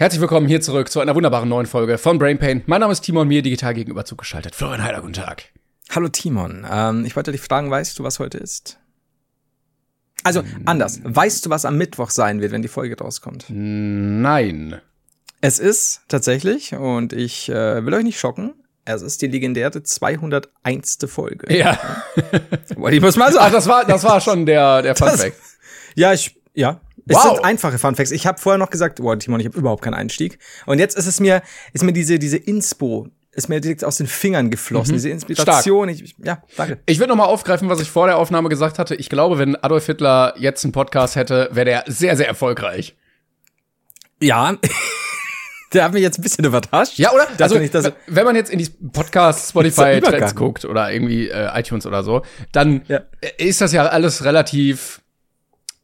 Herzlich willkommen hier zurück zu einer wunderbaren neuen Folge von Brain Pain. Mein Name ist Timon, mir digital gegenüber zugeschaltet. Florian Heider, guten Tag. Hallo Timon, ähm, ich wollte dich fragen, weißt du, was heute ist? Also anders, weißt du, was am Mittwoch sein wird, wenn die Folge rauskommt? Nein. Es ist tatsächlich, und ich äh, will euch nicht schocken, es ist die legendäre 201. Folge. Ja. Wollte ich muss mal Ach, sagen. das war, das war schon der, der Fun Fact. Ja, ich, ja. Es Wow. sind einfache Funfacts. Ich habe vorher noch gesagt, boah, Timon, ich habe überhaupt keinen Einstieg. Und jetzt ist es mir, ist mir diese, diese Inspo, ist mir direkt aus den Fingern geflossen. Diese Inspiration. Ich, ja, danke. Ich würde noch mal aufgreifen, was ich vor der Aufnahme gesagt hatte. Ich glaube, wenn Adolf Hitler jetzt einen Podcast hätte, wäre der sehr, sehr erfolgreich. Ja. Der hat mich jetzt ein bisschen überrascht. Ja, oder? Also, w- wenn man jetzt in die Podcast Spotify Trends guckt oder irgendwie äh, iTunes oder so, dann Ja. ist das ja alles relativ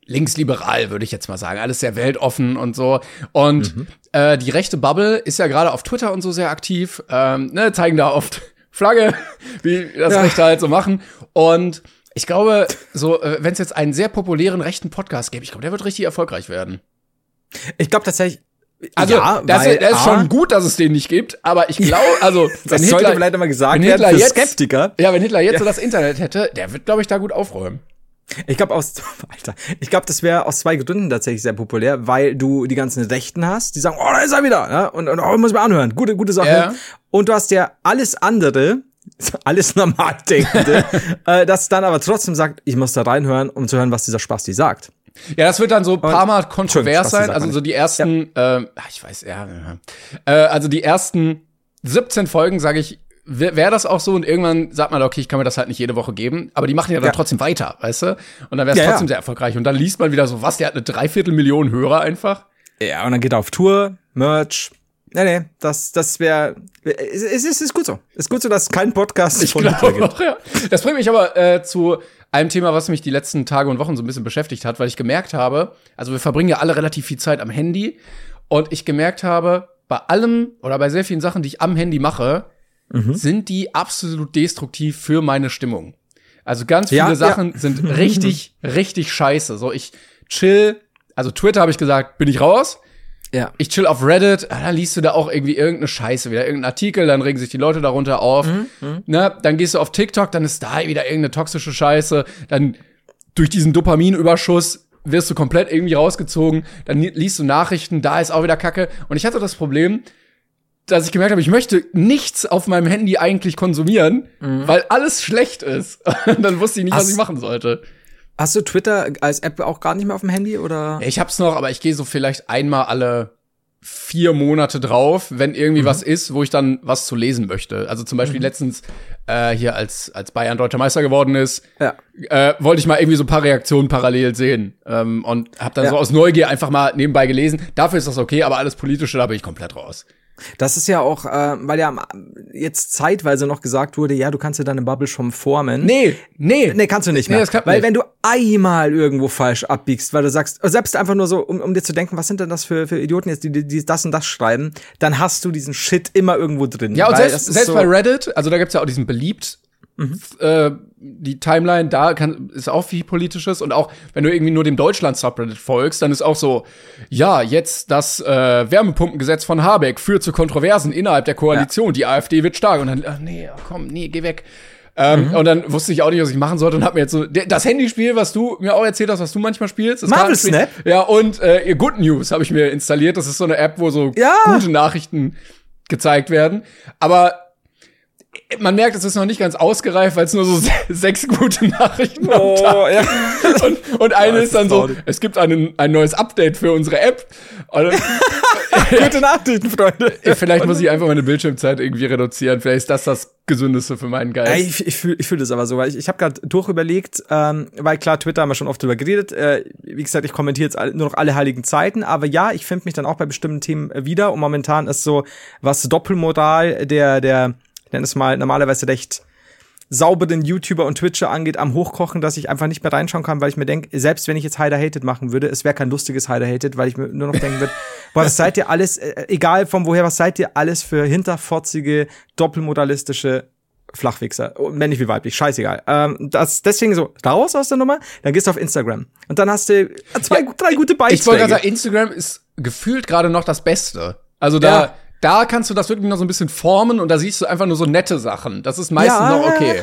linksliberal, würde ich jetzt mal sagen. Alles sehr weltoffen und so. Und Mhm. äh, die rechte Bubble ist ja gerade auf Twitter und so sehr aktiv, ähm, ne, zeigen da oft Flagge, wie das Ja. Rechte halt so machen. Und ich glaube, so, äh, wenn es jetzt einen sehr populären rechten Podcast gäbe, ich glaube, der wird richtig erfolgreich werden. Ich glaube tatsächlich. Also, ja, das, weil, ist, das ist schon gut, dass es den nicht gibt, aber ich glaube, also, Das wenn sollte Hitler- vielleicht mal gesagt wenn werden Hitler für jetzt- Skeptiker. Ja, wenn Hitler jetzt so das Internet hätte, der wird, glaube ich, da gut aufräumen. Ich glaube aus, Alter, ich glaube, das wäre aus zwei Gründen tatsächlich sehr populär, weil du die ganzen Rechten hast, die sagen, oh, da ist er wieder, ne? und, und oh, muss man anhören, gute, gute Sache. Ja. Und du hast ja alles andere, alles Normaldenkende, äh, das dann aber trotzdem sagt, ich muss da reinhören, um zu hören, was dieser Spasti sagt. Ja, das wird dann so ein paar Mal kontrovers sein. Also so die ersten, ähm, ach, ich weiß, ja, ja. Äh, also die ersten 17 Folgen, sage ich, wäre wär das auch so und irgendwann sagt man, okay, ich kann mir das halt nicht jede Woche geben, aber die machen ja dann Ja. trotzdem weiter, weißt du? Und dann wäre es Ja, ja. trotzdem sehr erfolgreich. Und dann liest man wieder so, was, der hat eine Dreiviertelmillion Hörer einfach. Ja, und dann geht er auf Tour, Merch. Nee, nee, das, das wäre, es, es, es ist gut so. Es ist gut so, dass es keinen Podcast Ich von glaube gibt. auch, ja. Das bringt mich aber äh, zu einem Thema, was mich die letzten Tage und Wochen so ein bisschen beschäftigt hat, weil ich gemerkt habe, also wir verbringen ja alle relativ viel Zeit am Handy und ich gemerkt habe, bei allem oder bei sehr vielen Sachen, die ich am Handy mache, Mhm. sind die absolut destruktiv für meine Stimmung. Also ganz viele Ja, ja. Sachen sind richtig, richtig scheiße. So, ich chill, also Twitter habe ich gesagt, bin ich raus. Ja. Ich chill auf Reddit, ah, dann liest du da auch irgendwie irgendeine Scheiße, wieder irgendein Artikel, dann regen sich die Leute darunter auf. Mhm, Ne? Dann gehst du auf TikTok, dann ist da wieder irgendeine toxische Scheiße, dann durch diesen Dopaminüberschuss wirst du komplett irgendwie rausgezogen, dann li- liest du Nachrichten, da ist auch wieder Kacke. Und ich hatte das Problem, dass ich gemerkt habe, ich möchte nichts auf meinem Handy eigentlich konsumieren, weil alles schlecht ist. Und dann wusste ich nicht, was Hast- ich machen sollte. Hast du Twitter als App auch gar nicht mehr auf dem Handy oder? Ich hab's noch, aber ich gehe so vielleicht einmal alle vier Monate drauf, wenn irgendwie Mhm. was ist, wo ich dann was zu lesen möchte. Also zum Beispiel letztens äh, hier, als, als Bayern deutscher Meister geworden ist, Ja. äh, wollte ich mal irgendwie so ein paar Reaktionen parallel sehen. Ähm, und hab dann Ja. so aus Neugier einfach mal nebenbei gelesen. Dafür ist das okay, aber alles Politische, da bin ich komplett raus. Das ist ja auch, äh, weil ja jetzt zeitweise noch gesagt wurde, ja, du kannst dir deine Bubble schon formen. Nee, nee. Nee, kannst du nicht Nee, mehr. das klappt weil nicht. wenn du einmal irgendwo falsch abbiegst, weil du sagst, selbst einfach nur so, um, um dir zu denken, was sind denn das für, für Idioten jetzt, die, die, die das und das schreiben, dann hast du diesen Shit immer irgendwo drin. Ja, und selbst, selbst so, bei Reddit, also da gibt's ja auch diesen beliebt, Mhm. äh, die Timeline, da kann, ist auch viel Politisches und auch, wenn du irgendwie nur dem Deutschland-Subreddit folgst, dann ist auch so, ja, jetzt das äh, Wärmepumpengesetz von Habeck führt zu Kontroversen innerhalb der Koalition, die AfD wird stark und dann, ach, nee, komm, nee, geh weg. Ähm, Mhm. Und dann wusste ich auch nicht, was ich machen sollte und hab mir jetzt so das Handyspiel, was du mir auch erzählt hast, was du manchmal spielst, Marvel Snap? Ja, und äh, Good News habe ich mir installiert. Das ist so eine App, wo so Ja. gute Nachrichten gezeigt werden. Aber man merkt, es ist noch nicht ganz ausgereift, weil es nur so se sechs gute Nachrichten Oh, ja. und, und eine das ist dann so, es gibt einen, ein neues Update für unsere App. Und Gute Nachrichten, Freunde. Vielleicht muss ich einfach meine Bildschirmzeit irgendwie reduzieren. Vielleicht ist das das Gesündeste für meinen Geist. Ich ich fühle ich fühl das aber so, weil ich, ich habe gerade durchüberlegt, ähm, weil klar, Twitter haben wir schon oft drüber geredet. Äh, wie gesagt, ich kommentiere jetzt nur noch alle heiligen Zeiten, aber ja, ich finde mich dann auch bei bestimmten Themen äh, wieder und momentan ist so, was Doppelmoral der, der, nenne es mal, normalerweise recht sauberen YouTuber und Twitcher angeht, am Hochkochen, dass ich einfach nicht mehr reinschauen kann, weil ich mir denke, selbst wenn ich jetzt Hider Hated machen würde, es wäre kein lustiges Hider Hated, weil ich mir nur noch denken würde, boah, was seid ihr alles, äh, egal von woher, was seid ihr alles für hinterfotzige, doppelmodalistische Flachwichser, oh, männlich wie weiblich, scheißegal. Ähm, das deswegen so raus aus der Nummer, dann gehst du auf Instagram und dann hast du zwei, ja, drei gute Beiträge. Ich wollte gerade sagen, Instagram ist gefühlt gerade noch das Beste. Also da ja da kannst du das wirklich noch so ein bisschen formen und da siehst du einfach nur so nette Sachen. Das ist meistens ja, noch okay.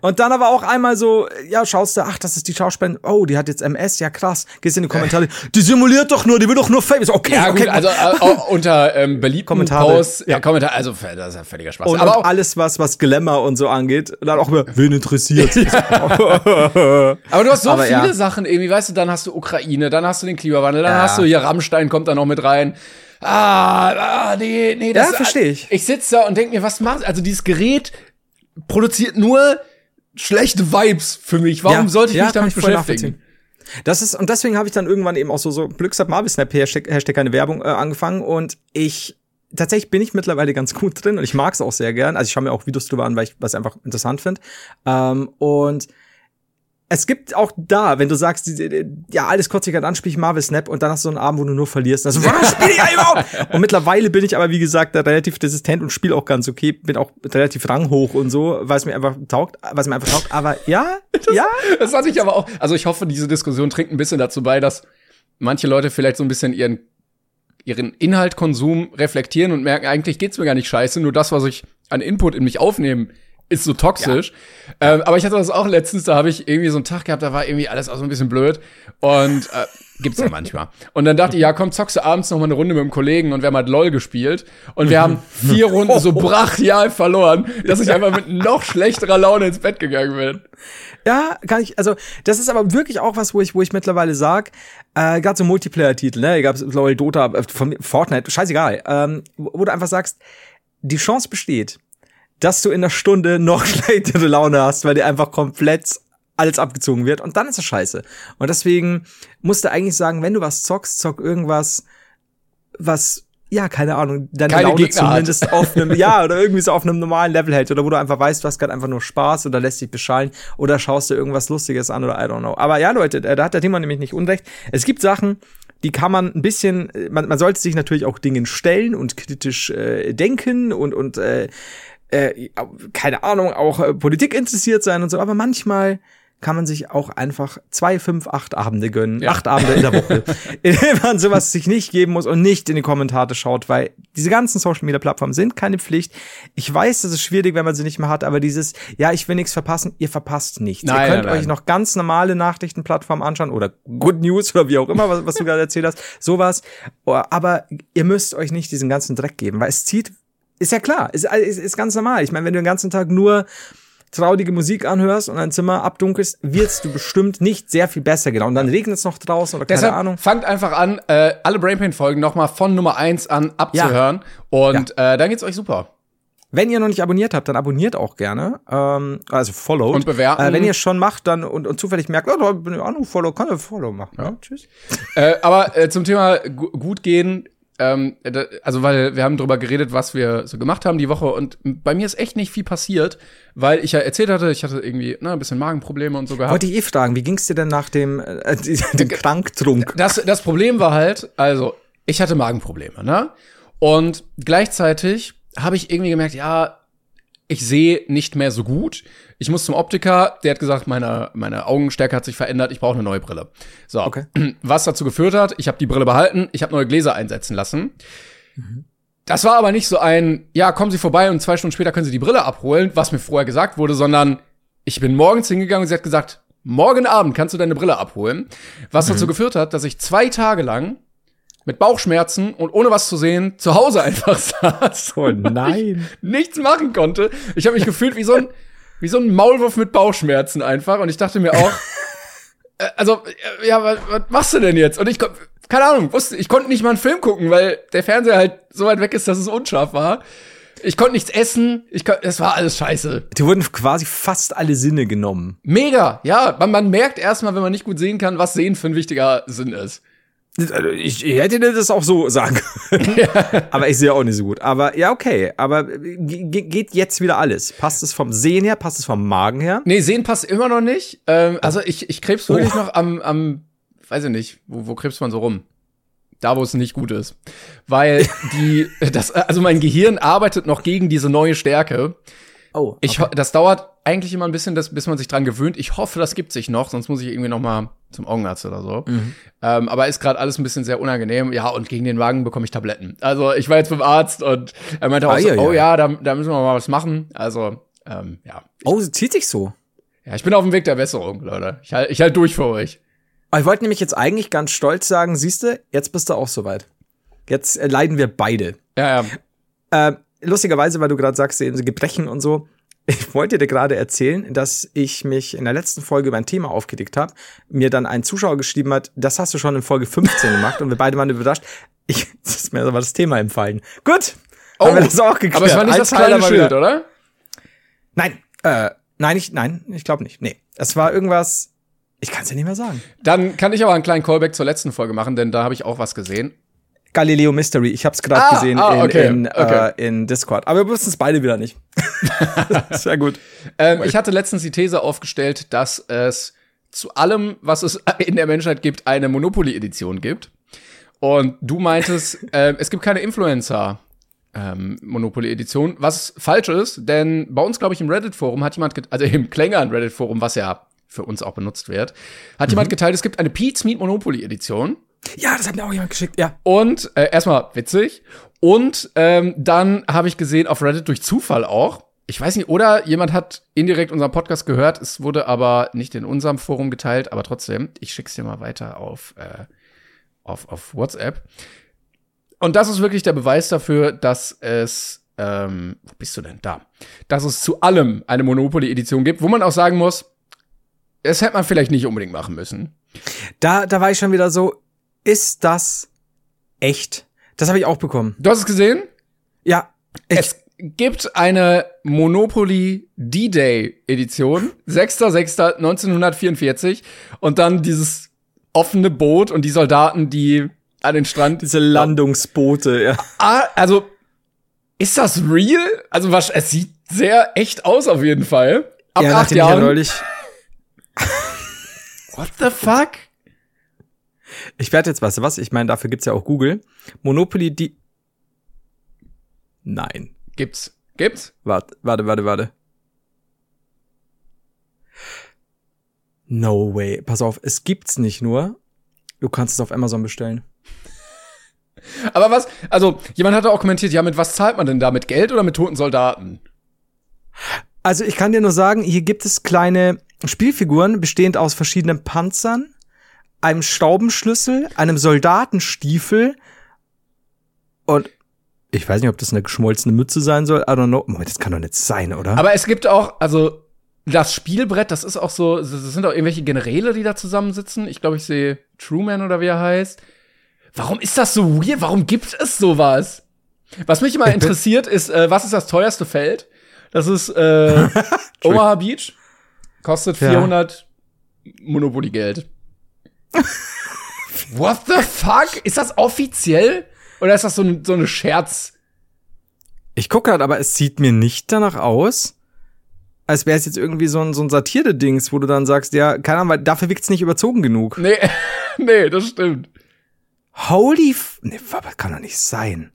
Und dann aber auch einmal so, ja, schaust du, ach, das ist die Schauspielerin, oh, die hat jetzt MS, ja krass. Gehst in die Kommentare, die simuliert doch nur, die will doch nur famous. Okay, ja, okay. Gut, also äh, unter ähm, beliebten Kommentare, Posts, ja. Kommentare, also das ist ja völliger Spaß. Und, aber auch alles, was, was Glamour und so angeht, dann auch immer, wen interessiert. aber du hast so aber viele ja. Sachen irgendwie, weißt du, dann hast du Ukraine, dann hast du den Klimawandel, dann ja. hast du hier Rammstein kommt da noch mit rein ah, ah nee, nee, das ja, verstehe ich. Ich sitze da und denke mir, was macht, also dieses Gerät produziert nur schlechte Vibes für mich. Warum ja, sollte ich ja, mich damit beschäftigen? Das ist, und deswegen habe ich dann irgendwann eben auch so, so Glückshab Marvel Snap Hashtag, Hashtag eine Werbung äh, angefangen und ich tatsächlich bin ich mittlerweile ganz gut drin und ich mag es auch sehr gern. Also ich schaue mir auch Videos drüber an, weil ich was einfach interessant finde. Ähm, und es gibt auch da, wenn du sagst, ja, alles kurz ich dann spiele ich Marvel Snap und dann hast du so einen Abend, wo du nur verlierst. Also, warum spiele ich überhaupt? und mittlerweile bin ich aber, wie gesagt, da relativ resistent und spiele auch ganz okay. Bin auch relativ ranghoch und so, weil es mir einfach taugt, was mir einfach taugt. Aber ja, das, ja. Das hatte ich aber auch. Also ich hoffe, diese Diskussion trinkt ein bisschen dazu bei, dass manche Leute vielleicht so ein bisschen ihren ihren Inhaltkonsum reflektieren und merken, eigentlich geht's mir gar nicht scheiße, nur das, was ich an Input in mich aufnehmen ist so toxisch. Ja. Ähm, aber ich hatte das auch letztens, da habe ich irgendwie so einen Tag gehabt, da war irgendwie alles auch so ein bisschen blöd. Und äh, gibt's ja manchmal. Und dann dachte ich, ja, komm, zockst du abends noch mal eine Runde mit einem Kollegen und wir haben halt LOL gespielt. Und wir haben vier Runden so brachial verloren, dass ich einfach mit noch schlechterer Laune ins Bett gegangen bin. Ja, kann ich, also das ist aber wirklich auch was, wo ich, wo ich mittlerweile sag, äh, gerade so Multiplayer-Titel, ne, gab's LOL, Dota, äh, von Fortnite, scheißegal, ähm, wo du einfach sagst, die Chance besteht, dass du in der Stunde noch schlechtere Laune hast, weil dir einfach komplett alles abgezogen wird und dann ist es scheiße. Und deswegen musst du eigentlich sagen, wenn du was zockst, zock irgendwas, was ja, keine Ahnung, deine keine Laune Gegner zumindest hat. auf einem, ja, oder irgendwie so auf einem normalen Level hält, oder wo du einfach weißt, du hast gerade einfach nur Spaß oder lässt dich beschallen oder schaust dir irgendwas Lustiges an oder I don't know. Aber ja, Leute, da hat der Thema nämlich nicht unrecht. Es gibt Sachen, die kann man ein bisschen, man, man sollte sich natürlich auch Dingen stellen und kritisch äh, denken und, und äh, äh, keine Ahnung, auch äh, Politik interessiert sein und so, aber manchmal kann man sich auch einfach zwei, fünf, acht Abende gönnen, ja. acht Abende in der Woche, in denen man sowas sich nicht geben muss und nicht in die Kommentare schaut, weil diese ganzen Social Media Plattformen sind keine Pflicht. Ich weiß, das ist schwierig, wenn man sie nicht mehr hat, aber dieses, ja, ich will nichts verpassen, ihr verpasst nichts. Nein, ihr könnt nein, euch nein. noch ganz normale Nachrichtenplattformen anschauen oder Good News oder wie auch immer, was, was du gerade erzählt hast, sowas. Aber ihr müsst euch nicht diesen ganzen Dreck geben, weil es zieht ist ja klar, ist, ist, ist ganz normal. Ich meine, wenn du den ganzen Tag nur traurige Musik anhörst und dein Zimmer abdunkelst, wirst du bestimmt nicht sehr viel besser genau. Und dann regnet es noch draußen oder keine Deshalb Ahnung. Fangt einfach an, äh, alle Brainpain-Folgen nochmal von Nummer eins an abzuhören. Ja. Und ja. Äh, dann geht's euch super. Wenn ihr noch nicht abonniert habt, dann abonniert auch gerne. Ähm, also follow. Und bewerten. Äh, wenn ihr schon macht dann und, und zufällig merkt, oh, da bin ich auch noch Follow, kann ich Follow machen. Ja. ja tschüss. äh, aber äh, zum Thema gut gehen, ähm, also weil wir haben drüber geredet, was wir so gemacht haben die Woche und bei mir ist echt nicht viel passiert, weil ich ja erzählt hatte, ich hatte irgendwie ne, ein bisschen Magenprobleme und so gehabt. Wollte ich eh fragen, wie ging's dir denn nach dem, äh, dem Kranktrunk? Das, das Problem war halt, also ich hatte Magenprobleme, ne? Und gleichzeitig habe ich irgendwie gemerkt, ja, ich sehe nicht mehr so gut. Ich muss zum Optiker, der hat gesagt, meine, meine Augenstärke hat sich verändert, ich brauche eine neue Brille. So, okay. was dazu geführt hat, ich habe die Brille behalten, ich habe neue Gläser einsetzen lassen. Mhm. Das war aber nicht so ein, ja, kommen Sie vorbei und zwei Stunden später können Sie die Brille abholen, was mir vorher gesagt wurde, sondern ich bin morgens hingegangen und sie hat gesagt, morgen Abend kannst du deine Brille abholen. Was mhm. dazu geführt hat, dass ich zwei Tage lang mit Bauchschmerzen und ohne was zu sehen zu Hause einfach saß. Oh nein. nichts machen konnte. Ich habe mich gefühlt wie so ein wie so ein Maulwurf mit Bauchschmerzen einfach und ich dachte mir auch äh, also, äh, ja, was, was machst du denn jetzt? Und ich, keine Ahnung, wusste, ich konnte nicht mal einen Film gucken, weil der Fernseher halt so weit weg ist, dass es unscharf war. Ich konnte nichts essen, ich kon, es war alles scheiße. Die wurden quasi fast alle Sinne genommen. Mega, ja, man, man merkt erstmal, wenn man nicht gut sehen kann, was Sehen für ein wichtiger Sinn ist. Also Ich, ich hätte dir das auch so sagen können. Aber ich sehe auch nicht so gut. Aber ja, okay. Aber ge- geht jetzt wieder alles? Passt es vom Sehen her? Passt es vom Magen her? Nee, Sehen passt immer noch nicht. Ähm, also ich, ich krebs wirklich noch am, am, weiß ich nicht, wo, wo krebst man so rum? Da, wo es nicht gut ist. Weil die, das, also mein Gehirn arbeitet noch gegen diese neue Stärke. Oh. Ich, ho- das dauert eigentlich immer ein bisschen, das, bis man sich dran gewöhnt. Ich hoffe, das gibt sich noch, sonst muss ich irgendwie noch mal zum Augenarzt oder so. Ähm, aber ist gerade alles ein bisschen sehr unangenehm. Ja, und gegen den Magen bekomme ich Tabletten. Also ich war jetzt beim Arzt und er meinte auch Ah, so, ja, ja. oh ja, da, da müssen wir mal was machen. Also, ähm, ja. Oh, zieht sich so. Ja, ich bin auf dem Weg der Besserung, Leute. Ich halte ich halt durch für euch. Ich wollte nämlich jetzt eigentlich ganz stolz sagen, siehste, jetzt bist du auch soweit. Jetzt leiden wir beide. Ja, ja. Äh, lustigerweise, weil du gerade sagst, eben so Gebrechen und so. Ich wollte dir gerade erzählen, dass ich mich in der letzten Folge über ein Thema aufgedeckt habe, mir dann ein Zuschauer geschrieben hat, das hast du schon in Folge 15 gemacht und wir beide waren überrascht. Ich, das ist mir aber das Thema empfallen. Gut, haben wir das auch geklärt. Oh, aber es war nicht Eins das kleine Schild, oder? Nein, äh, nein, ich, nein, ich glaube nicht. Nee, es war irgendwas, ich kann es ja nicht mehr sagen. Dann kann ich aber einen kleinen Callback zur letzten Folge machen, denn da habe ich auch was gesehen. Galileo Mystery, ich habe es gerade Ah, gesehen ah, okay, in, in, okay. Äh, in Discord. Aber wir wussten es beide wieder nicht. Sehr gut. Ähm, ich hatte letztens die These aufgestellt, dass es zu allem, was es in der Menschheit gibt, eine Monopoly-Edition gibt. Und du meintest, ähm, es gibt keine Influencer. Ähm, Monopoly-Edition, was falsch ist, denn bei uns, glaube ich, im Reddit-Forum hat jemand, also im Klängern Reddit-Forum, was ja für uns auch benutzt wird, hat jemand geteilt, es gibt eine Pete's Meat Monopoly-Edition. Ja, das hat mir auch jemand geschickt, ja. Und äh, erstmal witzig. Und ähm, dann habe ich gesehen auf Reddit durch Zufall auch. Ich weiß nicht, oder jemand hat indirekt unseren Podcast gehört. Es wurde aber nicht in unserem Forum geteilt, aber trotzdem, ich schick's dir mal weiter auf, äh, auf, auf WhatsApp. Und das ist wirklich der Beweis dafür, dass es, ähm, wo bist du denn da? Dass es zu allem eine Monopoly-Edition gibt, wo man auch sagen muss, es hätte man vielleicht nicht unbedingt machen müssen. Da, da war ich schon wieder so, ist das echt? Das habe ich auch bekommen. Du hast es gesehen? Ja. Es gibt eine Monopoly D-Day Edition, 6.6.1944 und dann dieses offene Boot und die Soldaten, die an den Strand. diese Landungsboote, ja. Ah, also ist das real? Also was, es sieht sehr echt aus auf jeden Fall. Ab ja, acht ich ja Jahren. neulich. What the fuck? Ich werde jetzt, weißt du was? Ich meine, dafür gibt's ja auch Google. Monopoly, die. Nein. Gibt's. Gibt's? Warte, warte, warte, warte. No way. Pass auf, es gibt's nicht nur. Du kannst es auf Amazon bestellen. Aber was, also jemand hatte auch kommentiert, ja, mit was zahlt man denn da? Mit Geld oder mit toten Soldaten? Also ich kann dir nur sagen, hier gibt es kleine Spielfiguren, bestehend aus verschiedenen Panzern, einem Schraubenschlüssel, einem Soldatenstiefel und ich weiß nicht, ob das eine geschmolzene Mütze sein soll. I don't know. Moment, das kann doch nicht sein, oder? Aber es gibt auch, also das Spielbrett, das ist auch so, das sind auch irgendwelche Generäle, die da zusammensitzen. Ich glaube, ich sehe Truman oder wie er heißt. Warum ist das so weird? Warum gibt es sowas? Was mich immer interessiert ist, äh, was ist das teuerste Feld? Das ist äh, Omaha Beach. Kostet Ja. 400 Monopoly-Geld. What the fuck? Ist das offiziell? Oder ist das so, ein, so eine Scherz? Ich gucke gerade, aber es sieht mir nicht danach aus, als wäre es jetzt irgendwie so ein, so ein Satire-Dings, wo du dann sagst, ja, keine Ahnung, weil dafür wirkt's nicht überzogen genug. Nee, nee, das stimmt. Holy f nee, das kann doch nicht sein.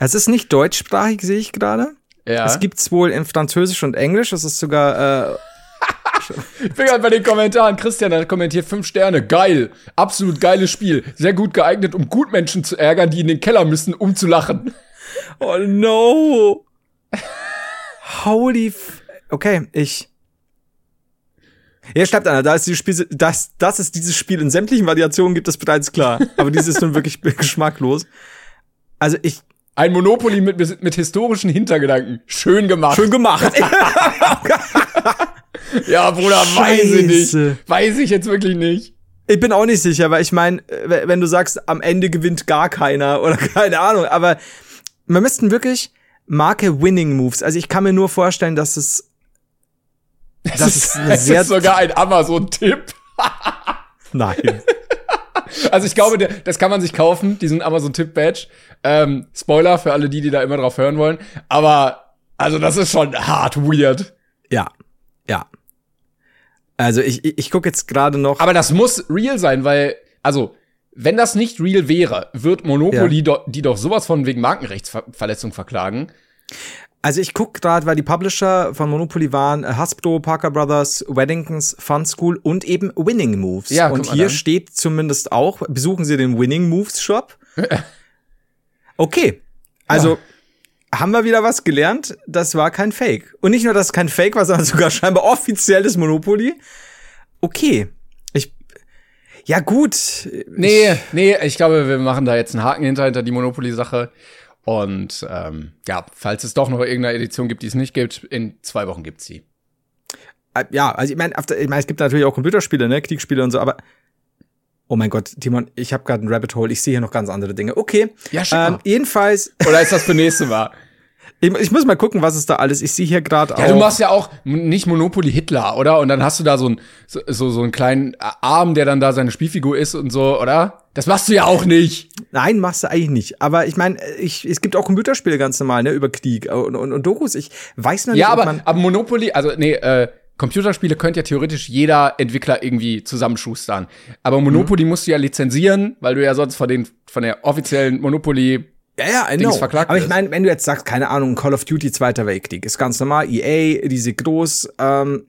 es ist nicht deutschsprachig, sehe ich gerade. Ja. Es gibt's wohl in Französisch und Englisch. Es ist sogar, äh, Ich bin gerade bei den Kommentaren. Christian hat kommentiert fünf Sterne. Geil. Absolut geiles Spiel. Sehr gut geeignet, um Gutmenschen zu ärgern, die in den Keller müssen, um zu lachen. oh no. Holy f Okay, ich. Hier schreibt einer, da ist dieses Spiel, dass, dass es dieses Spiel in sämtlichen Variationen gibt, ist bereits klar. Aber dieses ist nun wirklich geschmacklos. Also ich, Ein Monopoly mit, mit historischen Hintergedanken. Schön gemacht. schön gemacht. Ja, Bruder, weiß ich Scheiße. nicht. Weiß ich jetzt wirklich nicht. Ich bin auch nicht sicher, weil ich meine, wenn du sagst, am Ende gewinnt gar keiner oder keine Ahnung, aber wir müssten wirklich Marke Winning Moves. Also ich kann mir nur vorstellen, dass es Das, ist ist, sehr- ist sogar ein Amazon-Tipp. nein. Also ich glaube, das kann man sich kaufen, diesen Amazon-Tipp-Badge. Ähm, Spoiler für alle die, die da immer drauf hören wollen. Aber, also das ist schon hart weird. ja, ja. Also ich ich, ich gucke jetzt gerade noch. Aber das muss real sein, weil, also, wenn das nicht real wäre, wird Monopoly do, die doch sowas von wegen Markenrechtsverletzung verklagen. Also ich guck gerade, weil die Publisher von Monopoly waren äh, Hasbro, Parker Brothers, Weddingtons, Fun School und eben Winning Moves. Ja, und hier steht zumindest auch, besuchen Sie den Winning Moves Shop. Okay. Also haben wir wieder was gelernt, das war kein Fake. Und nicht nur, dass es kein Fake war, sondern sogar scheinbar offizielles Monopoly. Okay. Ich ja gut. Nee, nee, ich glaube, wir machen da jetzt einen Haken hinter, hinter die Monopoly-Sache. Und ähm, ja, falls es doch noch irgendeine Edition gibt, die es nicht gibt, in zwei Wochen gibt's sie. Äh, ja, also ich meine, ich mein, es gibt natürlich auch Computerspiele, ne, Kriegsspiele und so, aber Oh mein Gott, Timon, ich habe gerade ein Rabbit Hole. Ich sehe hier noch ganz andere Dinge. Okay. Ja, schick ähm, jedenfalls, Oder ist das für nächste Mal? ich, ich muss mal gucken, was es da alles. Ich sehe hier gerade auch. Ja, du machst ja auch nicht Monopoly Hitler, oder? Und dann hast du da so einen so, so, einen kleinen Arm, der dann da seine Spielfigur ist und so, oder? Das machst du ja auch nicht. Nein, machst du eigentlich nicht. Aber ich meine, ich, es gibt auch Computerspiele ganz normal, ne, über Krieg und, und, und Dokus. Ich weiß noch nicht, Ja, ob aber, man. aber Monopoly, also nee, äh, Computerspiele könnte ja theoretisch jeder Entwickler irgendwie zusammenschustern. Aber Monopoly musst du ja lizenzieren, weil du ja sonst von den von der offiziellen Monopoly Ja, ja, I know. verklagt Aber ich meine, wenn du jetzt sagst, keine Ahnung, Call of Duty Zweiter Weltkrieg, ist ganz normal, EA, riesig groß, ähm,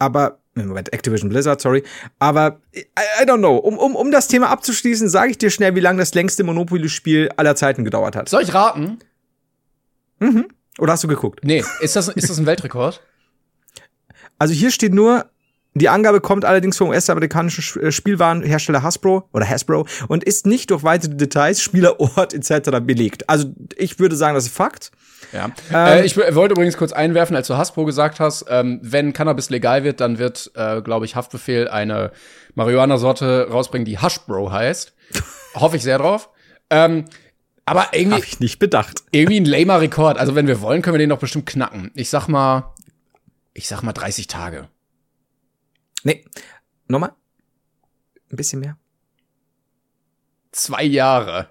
aber Moment, Activision Blizzard, sorry. Aber I, I don't know. Um, um, um das Thema abzuschließen, sage ich dir schnell, wie lange das längste Monopoly-Spiel aller Zeiten gedauert hat. Soll ich raten? Oder hast du geguckt? Nee, ist das ist das ein Weltrekord? Also hier steht nur, die Angabe kommt allerdings vom US-amerikanischen Sch- äh, Spielwarenhersteller Hasbro oder Hasbro und ist nicht durch weitere Details, Spielerort etc. belegt. Also ich würde sagen, das ist Fakt. Ja. äh, ich wollte übrigens kurz einwerfen, als du Hasbro gesagt hast, ähm, wenn Cannabis legal wird, dann wird, äh, glaube ich, Haftbefehl eine Marihuana-Sorte rausbringen, die Hashbro heißt. Hoffe ich sehr drauf. Ähm, aber irgendwie, Habe ich nicht bedacht. irgendwie ein lamer Rekord. Also wenn wir wollen, können wir den doch bestimmt knacken. Ich sag mal, ich sag mal 30 Tage. Nee. Nochmal? Ein bisschen mehr? Zwei Jahre.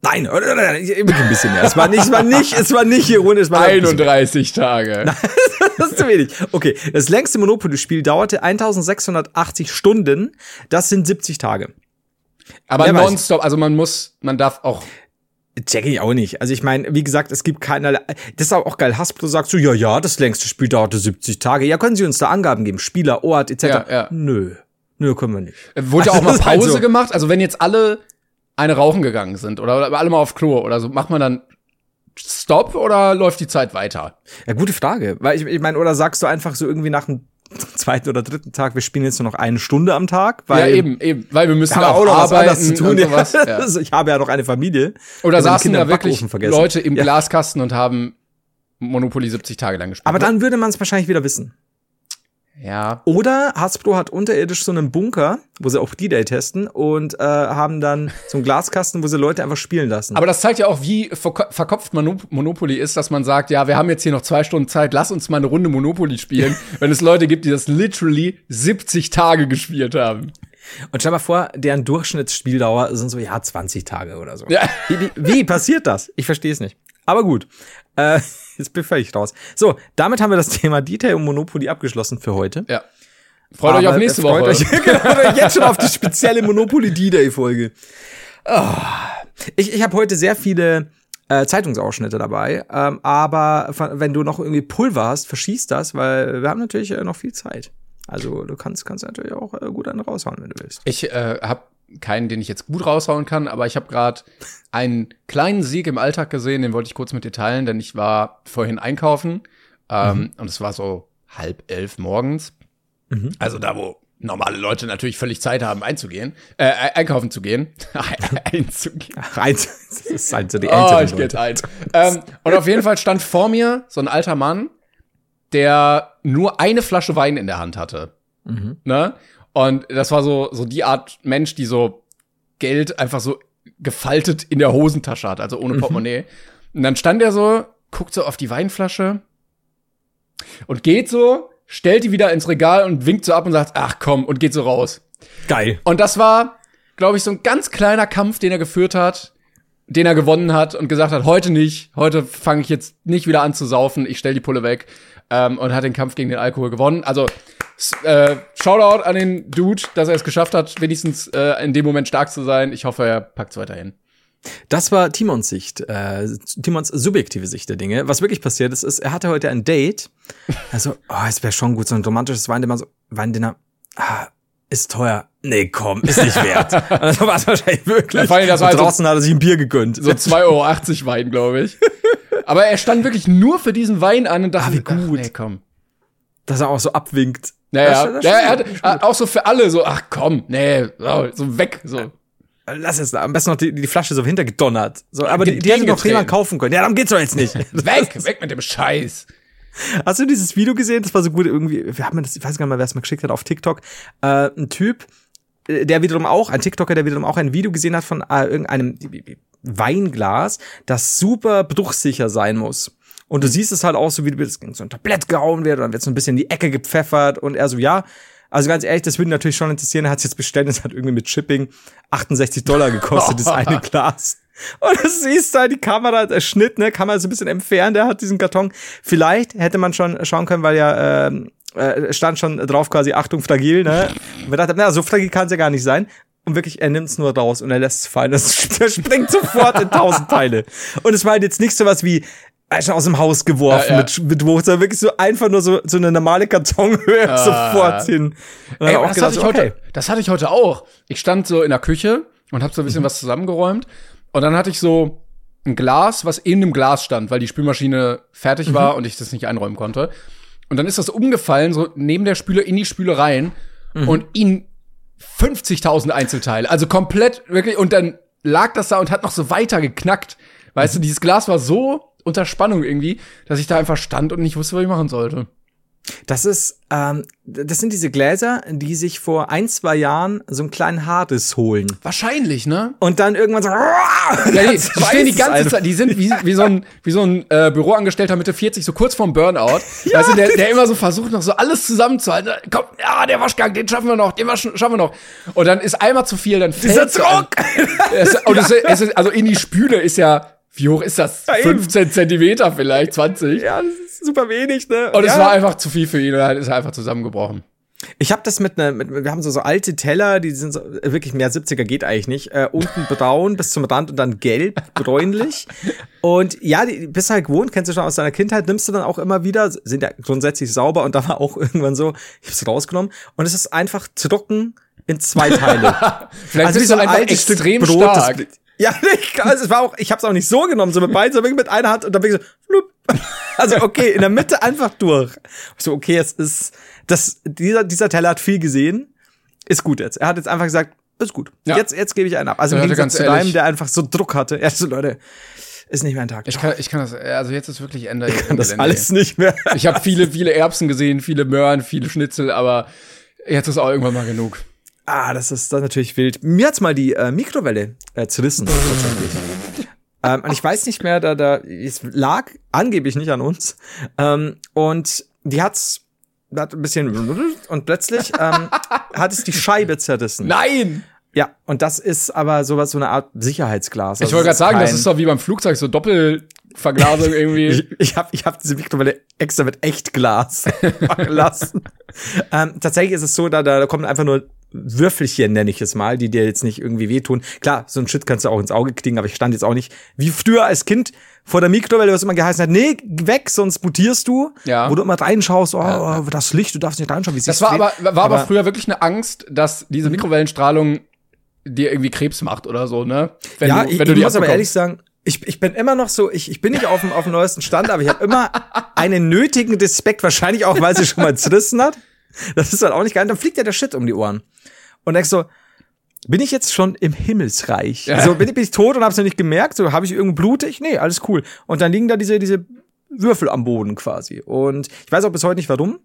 Nein, ein bisschen mehr. Es war nicht, es war nicht, es war nicht ironisch, es war ein bisschen 31 Tage. Das ist zu wenig. Okay, das längste Monopoly-Spiel dauerte 1680 Stunden. Das sind 70 Tage. Aber nonstop, also man muss, man darf auch Check ich auch nicht. Also ich meine, wie gesagt, es gibt keinerlei. Das ist auch geil. Hasbro sagt so, ja, ja, das längste Spiel dauerte 70 Tage. Ja, können Sie uns da Angaben geben? Spieler, Ort, etc. Ja, ja. Nö. Nö, können wir nicht. Wurde ja auch Also, mal halt Pause so. gemacht? Also wenn jetzt alle eine rauchen gegangen sind oder, alle mal auf Klo oder so, macht man dann Stopp oder läuft die Zeit weiter? Ja, gute Frage. Weil ich, ich meine, oder sagst du einfach so irgendwie nach dem zweiten oder dritten Tag, wir spielen jetzt nur noch eine Stunde am Tag? Weil ja, eben, eben, weil wir müssen auch, noch was anderes zu tun. und Ja. sowas. Ja. Also ich habe ja noch eine Familie. Oder Also saßen da wirklich. Leute im Ja. Glaskasten und haben Monopoly 70 Tage lang gespielt. Aber dann würde man es wahrscheinlich wieder wissen. Ja, Oder Hasbro hat unterirdisch so einen Bunker, wo sie auch D-Day testen und äh, haben dann so einen Glaskasten, wo sie Leute einfach spielen lassen. aber das zeigt ja auch, wie verko- verkopft Monop Monopoly ist, dass man sagt, ja, wir haben jetzt hier noch zwei Stunden Zeit, lass uns mal eine Runde Monopoly spielen, wenn es Leute gibt, die das literally 70 Tage gespielt haben. Und stell mal vor, deren Durchschnittsspieldauer sind so, ja, 20 Tage oder so. Ja. Wie, wie, wie passiert das? Ich verstehe es nicht. Aber gut. Äh, jetzt bin ich völlig raus. So, damit haben wir das Thema Detail und Monopoly abgeschlossen für heute. Ja. Freut euch Aber, auf nächste freut Woche. Euch, genau, freut euch jetzt schon auf die spezielle Monopoly D-Day-Folge. Ich, ich habe heute sehr viele äh, Zeitungsausschnitte dabei, ähm, aber wenn du noch irgendwie Pulver hast, verschieß das, weil wir haben natürlich äh, noch viel Zeit. Also du kannst, kannst natürlich auch äh, gut einen raushauen, wenn du willst. Ich äh, habe keinen, den ich jetzt gut raushauen kann, aber ich habe gerade einen kleinen Sieg im Alltag gesehen, den wollte ich kurz mit dir teilen, denn ich war vorhin einkaufen ähm, und es war so halb elf morgens. Also da, wo normale Leute natürlich völlig Zeit haben, einzugehen, äh, einkaufen zu gehen. einzugehen. Das ist halt so die Oh, älteren ich Leute. alt. ähm, und auf jeden Fall stand vor mir so ein alter Mann, der nur eine Flasche Wein in der Hand hatte. Ne? Und das war so, so die Art Mensch, die so Geld einfach so gefaltet in der Hosentasche hat, also ohne Portemonnaie. Und dann stand er so, guckt so auf die Weinflasche und geht so, stellt die wieder ins Regal und winkt so ab und sagt, ach komm, und geht so raus. Geil. Und das war, glaube ich, so ein ganz kleiner Kampf, den er geführt hat, den er gewonnen hat und gesagt hat, heute nicht, heute fange ich jetzt nicht wieder an zu saufen, ich stell die Pulle weg ähm, und hat den Kampf gegen den Alkohol gewonnen. Also äh, Shoutout an den Dude, dass er es geschafft hat, wenigstens äh, in dem Moment stark zu sein. Ich hoffe, er packt es weiterhin. Das war Timons Sicht, äh, Timons subjektive Sicht der Dinge. Was wirklich passiert ist, ist, er hatte heute ein Date. Also, oh, es wäre schon gut, so ein romantisches Weindinner, so, Weindinner, ah, ist teuer. Nee, komm, ist nicht wert. also war es wahrscheinlich wirklich. Ja, allem, das war halt so- draußen hat er sich ein Bier gegönnt. So 2,80 Euro Wein, glaube ich. Aber er stand wirklich nur für diesen Wein an und dachte, Ah, wie ach, gut. nee, komm. Dass er auch so abwinkt. Naja, Das- das ja, er hat stimmt. äh, auch so für alle so, ach komm, nee, so, weg, so. Lass es da. Am besten noch die, die Flasche so hintergedonnert. So, aber die, die hätte noch jemand kaufen können. Ja, darum geht's doch jetzt nicht. Weg, weg mit dem Scheiß. Hast du dieses Video gesehen? Das war so gut irgendwie. Wir haben das, ich weiß gar nicht mal, wer es mir geschickt hat, auf TikTok. Äh, ein Typ, äh, der wiederum auch, ein TikToker, der wiederum auch ein Video gesehen hat von äh, irgendeinem Weinglas, das super bruchsicher sein muss. Und du siehst es halt auch so, wie das gegen so ein Tablett gehauen wird, und dann wird so ein bisschen in die Ecke gepfeffert und er so, ja. Also ganz ehrlich, das würde ihn natürlich schon interessieren. Er hat es jetzt bestellt, das hat irgendwie mit Shipping 68 Dollar gekostet, das eine Glas. Und du siehst da die Kamera, der Schnitt, ne, Kamera so ein bisschen entfernt, der hat diesen Karton. Vielleicht hätte man schon schauen können, weil ja ähm, äh, stand schon drauf quasi Achtung fragil, ne? Und wir dachten, na, so fragil kann es ja gar nicht sein. Und wirklich, er nimmt es nur raus und er lässt es fallen. Das der springt sofort in tausend Teile. Und es war halt jetzt nicht sowas wie schon aus dem Haus geworfen Ja, ja. mit, mit Wucht, wirklich so einfach nur so, so eine normale Kartonhöhe sofort hin. Ey, das, gedacht, hatte ich okay. heute, das hatte ich heute auch. Ich stand so in der Küche und habe so ein bisschen Mhm. was zusammengeräumt. Und dann hatte ich so ein Glas, was in dem Glas stand, weil die Spülmaschine fertig Mhm. war und ich das nicht einräumen konnte. Und dann ist das umgefallen, so neben der Spüle in die Spüle rein Mhm. und in 50.000 Einzelteile. Also komplett wirklich. Und dann lag das da und hat noch so weiter geknackt. Weißt du, dieses Glas war so unter Spannung irgendwie, dass ich da einfach stand und nicht wusste, was ich machen sollte. Das ist, ähm, das sind diese Gläser, die sich vor ein, zwei Jahren so einen kleinen Hades holen. Wahrscheinlich, ne? Und dann irgendwann so, Ja, die, stehen die ganze. Zeit, die sind wie, wie so ein, wie so ein äh, Büroangestellter Mitte 40, so kurz vorm Burnout. weißt du, der, der immer so versucht, noch so alles zusammenzuhalten. Komm, ja, der Waschgang, den schaffen wir noch, den waschen, schaffen wir noch. Und dann ist einmal zu viel, dann Dieser fällt Druck! es, und es, es ist, also in die Spüle ist ja, wie hoch ist das? Ja, eben. 15 Zentimeter vielleicht, 20. Ja, das ist super wenig, ne? Und es ja. war einfach zu viel für ihn und dann ist er einfach zusammengebrochen. Ich habe das mit einer, mit, wir haben so, so alte Teller, die sind so, äh, wirklich mehr 70er geht eigentlich nicht. Äh, unten braun bis zum Rand und dann gelb, bräunlich. Und ja, die bist halt gewohnt, kennst du schon aus deiner Kindheit, nimmst du dann auch immer wieder, sind ja grundsätzlich sauber und da war auch irgendwann so, ich hab's rausgenommen und es ist einfach trocken in zwei Teile. Vielleicht Also bist so ein altes Stück extrem Brot, das- stark. Ja, ich, also es war auch, ich hab's auch nicht so genommen, so mit beiden, sondern mit einer Hand und dann bin ich so, flup. Also okay, in der Mitte einfach durch. So, okay, es ist, das, dieser, dieser Teller hat viel gesehen, ist gut jetzt. Er hat jetzt einfach gesagt, ist gut. Ja. Jetzt, jetzt gebe ich einen ab. Also im Leute, Gegensatz ganz zu deinem, der einfach so Druck hatte. Ja, so Leute, ist nicht mein Tag. Ich kann, ich kann das, also jetzt ist wirklich Ende. Ich kann das alles nicht mehr. Ich habe viele, viele Erbsen gesehen, viele Möhren, viele Schnitzel, aber jetzt ist auch irgendwann mal genug. Ah, das ist das ist natürlich wild. Mir hat's mal die äh, Mikrowelle äh, zerrissen, tatsächlich. ähm, und ich weiß nicht mehr, da, da, es lag angeblich nicht an uns. Ähm, und die hat's, hat ein bisschen und plötzlich ähm, hat es die Scheibe zerrissen. Nein! Ja, und das ist aber sowas, so eine Art Sicherheitsglas. Ich Also wollte gerade sagen, das ist doch wie beim Flugzeug, so Doppelverglasung irgendwie. Ich, ich habe ich hab diese Mikrowelle extra mit Echtglas gelassen. ähm, tatsächlich ist es so, da, da kommen einfach nur Würfelchen, nenne ich es mal, die dir jetzt nicht irgendwie wehtun. Klar, so ein Shit kannst du auch ins Auge kriegen, aber ich stand jetzt auch nicht wie früher als Kind vor der Mikrowelle, was immer geheißen hat, nee, weg, sonst mutierst du. Ja. Wo du immer reinschaust, oh, oh, das Licht, du darfst nicht reinschauen, wie Das war aber, war aber früher wirklich eine Angst, dass diese Mikrowellenstrahlung dir irgendwie Krebs macht oder so, ne? Wenn ja, du, ich, wenn du ich muss aber ehrlich sagen, ich, ich bin immer noch so, ich, ich bin nicht auf dem, auf dem neuesten Stand, aber ich habe immer einen nötigen Respekt, wahrscheinlich auch, weil sie schon mal zerrissen hat. Das ist halt auch nicht geil. Dann fliegt ja der Shit um die Ohren. Und denkst so, bin ich jetzt schon im Himmelsreich? Ja. So, bin ich, bin ich tot und hab's noch nicht gemerkt? So, habe ich irgendwo blutig? Nee, alles cool. Und dann liegen da diese, diese Würfel am Boden quasi. Und ich weiß auch bis heute nicht warum.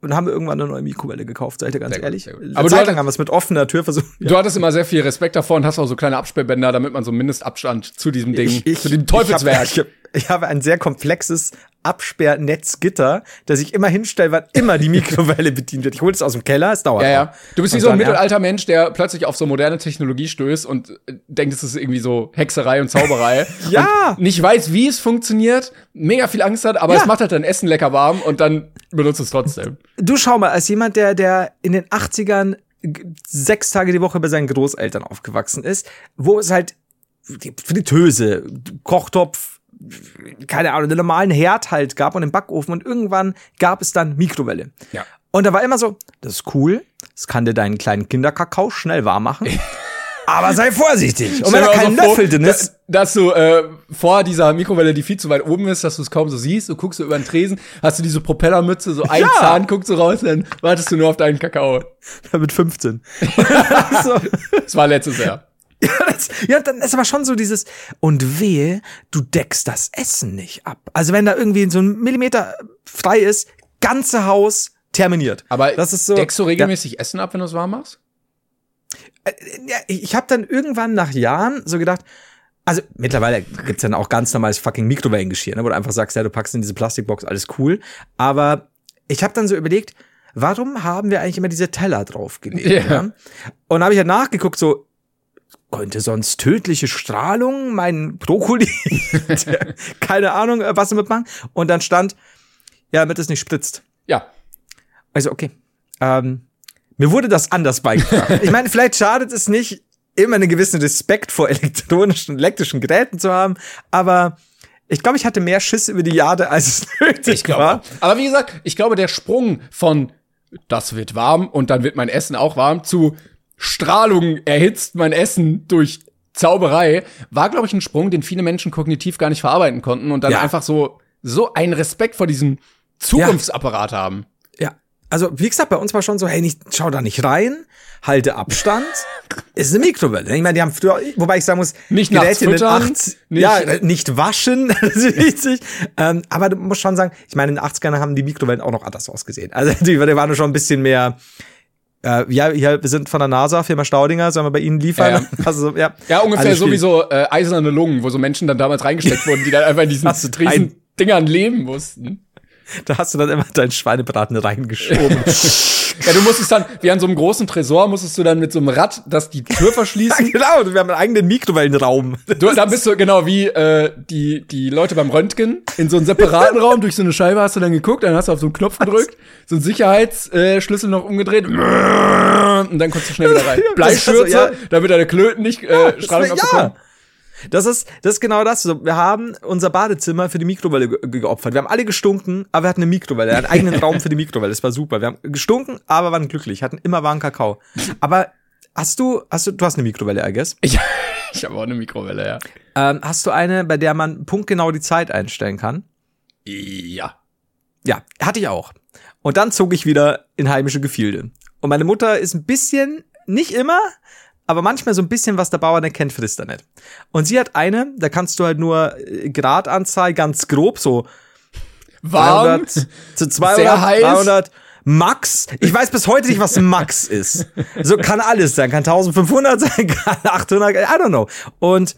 Und haben wir irgendwann eine neue Mikrowelle gekauft, seid ihr ganz Sehr gut, ehrlich. gut. Eine Aber Zeit lang haben wir es mit offener Tür versucht. Du hattest immer sehr viel Respekt davor und hast auch so kleine Absperrbänder, damit man so einen Mindestabstand zu diesem Ding, zu dem Teufelswerk. Ich, hab, ich, hab, ich habe ein sehr komplexes Absperrnetzgitter, das ich immer hinstelle, wann immer die Mikrowelle bedient wird. Ich hole es aus dem Keller, es dauert. Ja, ja. Du bist wie so ein mittelalter Mensch, der plötzlich auf so moderne Technologie stößt und äh, denkt, es ist irgendwie so Hexerei und Zauberei. Ja. Und nicht weiß, wie es funktioniert, mega viel Angst hat, aber Ja. es macht halt dein Essen lecker warm und dann benutzt es trotzdem. Du schau mal, als jemand, der, der in den 80ern g- sechs Tage die Woche bei seinen Großeltern aufgewachsen ist, wo es halt die Fritteuse, Kochtopf, keine Ahnung, den normalen Herd halt gab und den Backofen und irgendwann gab es dann Mikrowelle. Ja. Und da war immer so, das ist cool, das kann dir deinen kleinen Kinderkakao schnell warm machen. Aber sei vorsichtig. Und wenn da kein so vor, Löffel drin ist, Dass du äh, vor dieser Mikrowelle, die viel zu weit oben ist, dass du es kaum so siehst, du guckst so über den Tresen, hast du diese Propellermütze, so ein Ja. Zahn guckt so raus, dann wartest du nur auf deinen Kakao. mit 15. so. Das war letztes Jahr. Ja, das, ja, dann ist aber schon so dieses, und wehe, du deckst das Essen nicht ab. Also wenn da irgendwie so ein Millimeter frei ist, ganze Haus terminiert. Aber das ist so. deckst du regelmäßig Essen ab, wenn du es warm machst? Ja, ich habe dann irgendwann nach Jahren so gedacht, also mittlerweile gibt's dann auch ganz normales fucking Mikrowellengeschirr, ne, wo du einfach sagst, ja, du packst in diese Plastikbox, alles cool. Aber ich habe dann so überlegt, warum haben wir eigentlich immer diese Teller draufgelegt? Ja. Ja. Und habe ich halt nachgeguckt, so könnte sonst tödliche Strahlung meinen Brokkoli, keine Ahnung, äh, was damit machen. Und dann stand, ja, damit es nicht spritzt. Ja. Also, okay. Ähm, mir wurde das anders beigebracht. ich meine, vielleicht schadet es nicht, immer einen gewissen Respekt vor elektronischen und elektrischen Geräten zu haben, aber ich glaube, ich hatte mehr Schiss über die Jahre, als es nötig war. Aber wie gesagt, ich glaube, der Sprung von das wird warm und dann wird mein Essen auch warm zu Strahlung erhitzt mein Essen durch Zauberei war, glaube ich, ein Sprung, den viele Menschen kognitiv gar nicht verarbeiten konnten und dann Ja. einfach so so einen Respekt vor diesem Zukunftsapparat haben. Ja. Also, wie gesagt, bei uns war schon so, hey, nicht, schau da nicht rein, halte Abstand. ist eine Mikrowelle. Ich meine, die haben früher, wobei ich sagen muss, Nicht Geräte in den füttern, 80 nicht- ja, nicht waschen, das ist wichtig. Ähm, aber du musst schon sagen, ich meine, in den 80ern haben die Mikrowellen auch noch anders ausgesehen. Also, die, die waren schon ein bisschen mehr, äh, ja, hier, wir sind von der NASA, Firma Staudinger, sollen wir bei Ihnen liefern? Ja. Also, ja. Ja, ungefähr Alles schwierig. sowieso äh, eiserne Lungen, wo so Menschen dann damals reingesteckt wurden, die dann einfach in diesen riesen Dingern leben mussten. Da hast du dann immer deinen Schweinebraten reingeschoben. Ja, du musstest dann, wie an so einem großen Tresor, musstest du dann mit so einem Rad das die Tür verschließen. genau, wir haben einen eigenen Mikrowellenraum. Du, da bist du genau wie äh, die, die Leute beim Röntgen in so einen separaten Raum. Durch so eine Scheibe hast du dann geguckt, dann hast du auf so einen Knopf gedrückt, so einen Sicherheitsschlüssel Schlüssel noch umgedreht und dann kommst du schnell wieder rein. Ja, das- Bleischürze, also, ja. damit deine Klöten nicht äh, Das Strahlung abbekommen. Das ist, das ist genau das. Wir haben unser Badezimmer für die Mikrowelle ge geopfert. Wir haben alle gestunken, aber wir hatten eine Mikrowelle, einen eigenen Raum für die Mikrowelle. Das war super. Wir haben gestunken, aber waren glücklich, hatten immer warmen Kakao. Aber hast du, hast du, du hast eine Mikrowelle, I guess. Ich, ich habe auch eine Mikrowelle, ja. Ähm, hast du eine, bei der man punktgenau die Zeit einstellen kann? Ja. Ja, hatte ich auch. Und dann zog ich wieder in heimische Gefilde. Und meine Mutter ist ein bisschen, nicht immer, aber manchmal so ein bisschen, was der Bauer nicht kennt, frisst er nicht. Und sie hat eine, da kannst du halt nur äh, Gradanzahl ganz grob, so Warm. 300 zu 200, Sehr heiß. 300, Max. Ich weiß bis heute nicht, was Max ist. So kann alles sein. Kann 1500 sein, kann 800, I don't know. Und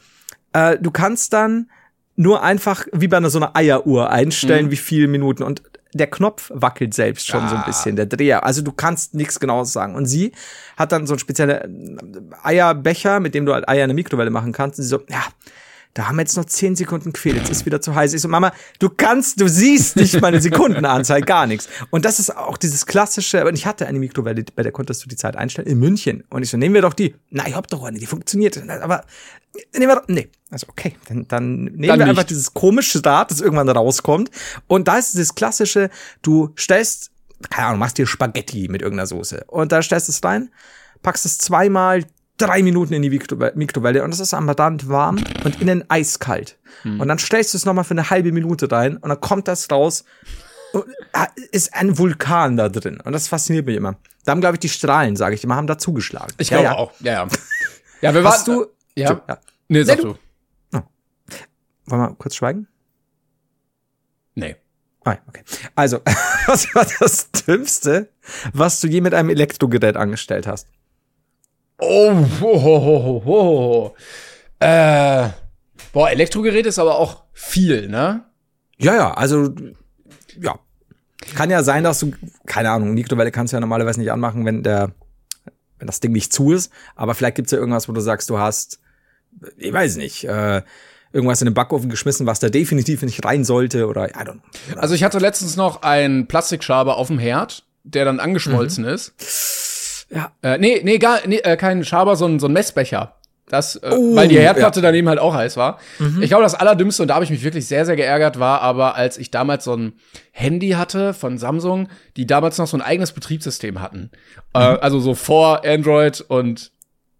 äh, du kannst dann nur einfach wie bei einer so einer Eieruhr einstellen, Mhm. wie viele Minuten. Und der Knopf wackelt selbst schon so ein Ah. bisschen, der Dreher. Also du kannst nichts genaues sagen. Und sie hat dann so einen speziellen Eierbecher, mit dem du halt Eier in eine Mikrowelle machen kannst. Und sie so, ja, da haben wir jetzt noch 10 Sekunden Quäl, jetzt ist wieder zu heiß. Ich so, Mama, du kannst, du siehst nicht meine Sekundenanzahl, gar nichts. Und das ist auch dieses klassische, und ich hatte eine Mikrowelle, bei der konntest du die Zeit einstellen, in München. Und ich so, nehmen wir doch die. Na, ich hab doch eine, die funktioniert. Aber, nehmen wir doch, nee. Also, okay, dann, dann nehmen Dann wir nicht. einfach dieses komische Rad, das irgendwann rauskommt. Und da ist dieses klassische, du stellst, keine Ahnung, machst dir Spaghetti mit irgendeiner Soße. Und da stellst du es rein, packst es zweimal drei Minuten in die Mikrowe- Mikrowelle und es ist am Rand warm und innen eiskalt. Und dann stellst du es nochmal für eine halbe Minute rein und dann kommt das raus und ah, ist ein Vulkan da drin. Und das fasziniert mich immer. Da haben, glaube ich, die Strahlen, sage ich immer, haben da zugeschlagen. Ich Ja, glaube ja. auch. Ja, ja. Ja, wir warten. du, Ja. ja. Nee, sag Nee, du. Wollen wir kurz schweigen? Nee. Ah, okay. Also, was war das Dümmste, was du je mit einem Elektrogerät angestellt hast? Oh, ho, ho, ho, ho. Äh, boah, Elektrogerät ist aber auch viel, ne? Ja, ja, also, ja. Kann ja sein, dass du, keine Ahnung, Mikrowelle kannst du ja normalerweise nicht anmachen, wenn der, wenn das Ding nicht zu ist. Aber vielleicht gibt's ja irgendwas, wo du sagst, du hast, ich weiß nicht, äh, irgendwas in den Backofen geschmissen, was da definitiv nicht rein sollte oder, I don't know. Also ich hatte letztens noch einen Plastikschaber auf dem Herd, der dann angeschmolzen ist. Ja. Äh, nee, nee, gar, nee, äh, kein Schaber, so ein, so ein Messbecher. Das, äh, Oh, weil die Herdplatte ja. daneben halt auch heiß war. Ich glaube, das Allerdümmste, und da habe ich mich wirklich sehr, sehr geärgert, war aber, als ich damals so ein Handy hatte von Samsung, die damals noch so ein eigenes Betriebssystem hatten. Äh, also so vor Android und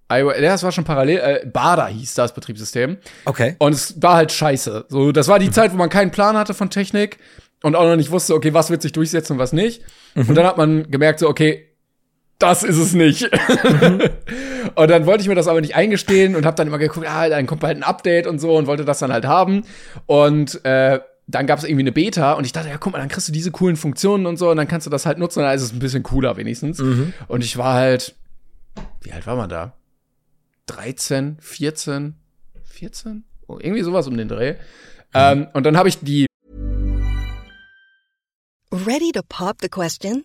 iOS, ja, das war schon parallel, äh, Bada hieß das Betriebssystem. Okay. Und es war halt scheiße. So, das war die Zeit, wo man keinen Plan hatte von Technik und auch noch nicht wusste, okay, was wird sich durchsetzen und was nicht. Und dann hat man gemerkt, so, okay, das ist es nicht. und dann wollte ich mir das aber nicht eingestehen und habe dann immer geguckt, ah, dann kommt bald ein Update und so und wollte das dann halt haben. Und äh, dann gab es irgendwie eine Beta und ich dachte, ja, guck mal, dann kriegst du diese coolen Funktionen und so und dann kannst du das halt nutzen und dann ist es ein bisschen cooler wenigstens. Und ich war halt, wie alt war man da? 13, 14, 14? Oh, irgendwie sowas um den Dreh. Ähm, und dann habe ich die Ready to pop the question?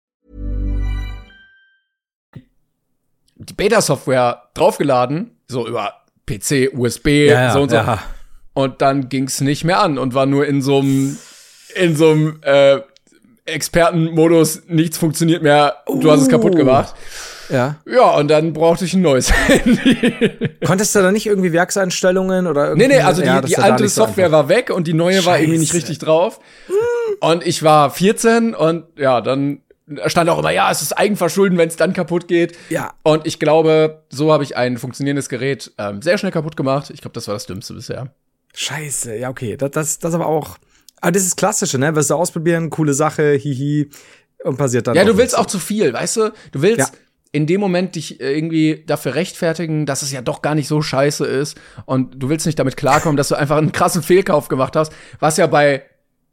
Die Beta-Software draufgeladen, so über PC, USB, Ja, so und so. ja. Und dann ging's nicht mehr an und war nur in so einem in so einem äh, Expertenmodus, nichts funktioniert mehr, du hast es kaputt Uh. gemacht. Ja. Ja, und dann brauchte ich ein neues Handy. Konntest du da nicht irgendwie Werkseinstellungen oder Nee, irgendwie? nee, also die, Ja, die alte so Software einfach. war weg und die neue war irgendwie nicht Scheiße. richtig drauf. Und ich war 14 und ja, dann stand auch immer, ja, es ist Eigenverschulden, wenn es dann kaputt geht. Ja. Und ich glaube, so habe ich ein funktionierendes Gerät ähm, sehr schnell kaputt gemacht. Ich glaube, das war das Dümmste bisher. Scheiße, ja, okay. Das, das, das aber auch. Aber das ist das Klassische, ne? Wirst du ausprobieren, coole Sache, hihi. Und passiert dann. Ja, du willst nichts. auch zu viel, weißt du? Du willst Ja. in dem Moment dich irgendwie dafür rechtfertigen, dass es ja doch gar nicht so scheiße ist. Und du willst nicht damit klarkommen, dass du einfach einen krassen Fehlkauf gemacht hast, was ja bei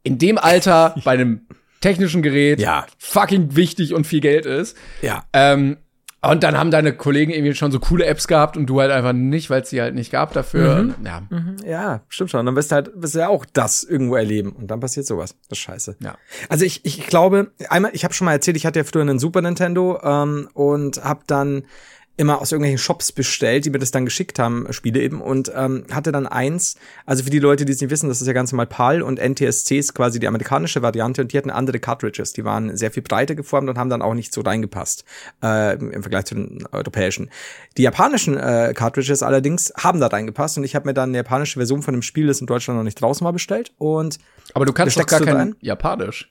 in dem Alter bei einem technischen Gerät Ja. fucking wichtig und viel Geld ist. Ja. Ähm, und dann haben deine Kollegen irgendwie schon so coole Apps gehabt und du halt einfach nicht, weil es die halt nicht gab dafür. Mhm. Ja. Ja, stimmt schon. Dann wirst du halt, wirst du ja auch das irgendwo erleben. Und dann passiert sowas. Das ist scheiße. Ja. Also ich, ich glaube, einmal, ich habe schon mal erzählt, ich hatte ja früher einen Super Nintendo ähm, und habe dann immer aus irgendwelchen Shops bestellt, die mir das dann geschickt haben, Spiele eben, und ähm, hatte dann eins, also für die Leute, die es nicht wissen, das ist ja ganz normal PAL und NTSC ist quasi die amerikanische Variante und die hatten andere Cartridges, die waren sehr viel breiter geformt und haben dann auch nicht so reingepasst äh, im Vergleich zu den europäischen. Die japanischen äh, Cartridges allerdings haben da reingepasst und ich habe mir dann eine japanische Version von dem Spiel, das in Deutschland noch nicht draußen war, bestellt und Aber du kannst doch gar kein? Japanisch.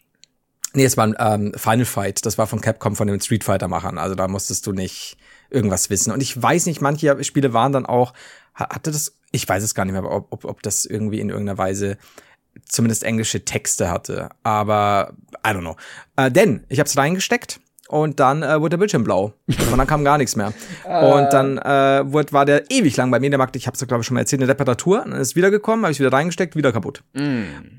Nee, es war ein ähm, Final Fight. Das war von Capcom, von den Street Fighter-Machern. Also da musstest du nicht irgendwas wissen. Und ich weiß nicht, manche Spiele waren dann auch, ha- hatte das, ich weiß es gar nicht mehr, ob, ob, ob das irgendwie in irgendeiner Weise zumindest englische Texte hatte. Aber I don't know. Äh, denn ich habe es reingesteckt und dann äh, wurde der Bildschirm blau. Und dann kam gar nichts mehr. Und dann äh, wurde, war der ewig lang bei mir. Der Markt, ich habe es glaube ich schon mal erzählt, eine Reparatur. Dann ist wiedergekommen, habe ich wieder reingesteckt, wieder kaputt.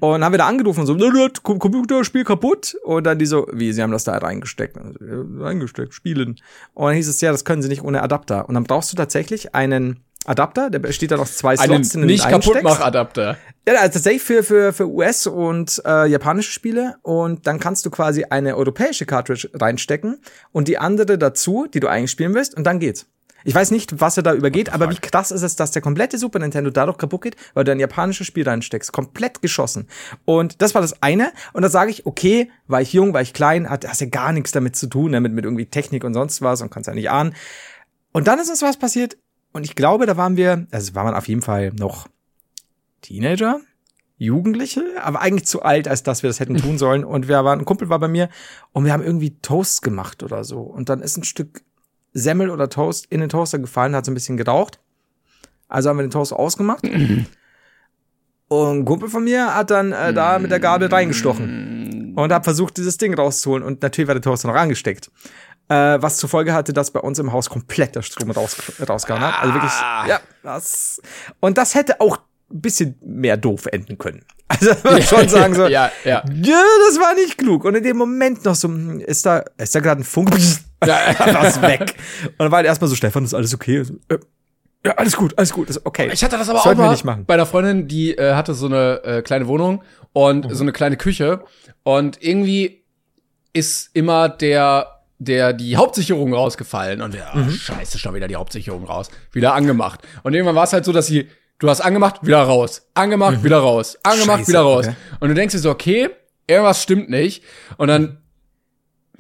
Und haben wir da angerufen und so, "Nö, nö, Com- Computerspiel kaputt. Und dann die so, wie, sie haben das da reingesteckt. Und so, "Ja, Reingesteckt, spielen. Und dann hieß es, ja, das können sie nicht ohne Adapter. Und dann brauchst du tatsächlich einen Adapter, der besteht dann aus zwei Einen Slots, in den nicht du einsteckst. kaputtmach-Adapter. Ja, also tatsächlich für, für, für US- und äh, japanische Spiele. Und dann kannst du quasi eine europäische Cartridge reinstecken und die andere dazu, die du eigentlich spielen willst, und dann geht's. Ich weiß nicht, was er da übergeht, aber wie krass ist es, dass der komplette Super Nintendo dadurch kaputt geht, weil du ein japanisches Spiel reinsteckst. Komplett geschossen. Und das war das eine. Und da sage ich, okay, war ich jung, war ich klein, hat, hast ja gar nichts damit zu tun, ne, mit, mit irgendwie Technik und sonst was und kannst ja nicht ahnen. Und dann ist uns was passiert. Und ich glaube, da waren wir, also war man auf jeden Fall noch Teenager. Jugendliche, aber eigentlich zu alt, als dass wir das hätten tun sollen. Und wir waren, ein Kumpel war bei mir und wir haben irgendwie Toast gemacht oder so. Und dann ist ein Stück Semmel oder Toast in den Toaster gefallen, hat so ein bisschen geraucht. Also haben wir den Toast ausgemacht. Und ein Kumpel von mir hat dann äh, da mit der Gabel reingestochen und hat versucht, dieses Ding rauszuholen. Und natürlich war der Toaster noch angesteckt. Äh, was zur Folge hatte, dass bei uns im Haus komplett der Strom raus, rausgehauen hat. Also wirklich, ja, das. Und das hätte auch ein bisschen mehr doof enden können. Also man schon sagen so, ja, ja. ja, das war nicht klug. Und in dem Moment noch so, hm, ist da, ist da gerade ein Funk? Ja, was weg. Und dann war halt erstmal so, Stefan, ist alles okay? So, äh, ja, alles gut, alles gut, ist okay. Ich hatte das aber Sollten auch mal nicht machen. bei einer Freundin, die äh, hatte so eine äh, kleine Wohnung und so eine kleine Küche und irgendwie ist immer der der die Hauptsicherung rausgefallen und wir, ah, scheiße, schon wieder die Hauptsicherung raus, wieder angemacht. Und irgendwann war es halt so, dass sie du hast angemacht, wieder raus, angemacht, wieder raus, angemacht, Scheiße, wieder raus. okay. Und du denkst dir so, okay, irgendwas stimmt nicht und dann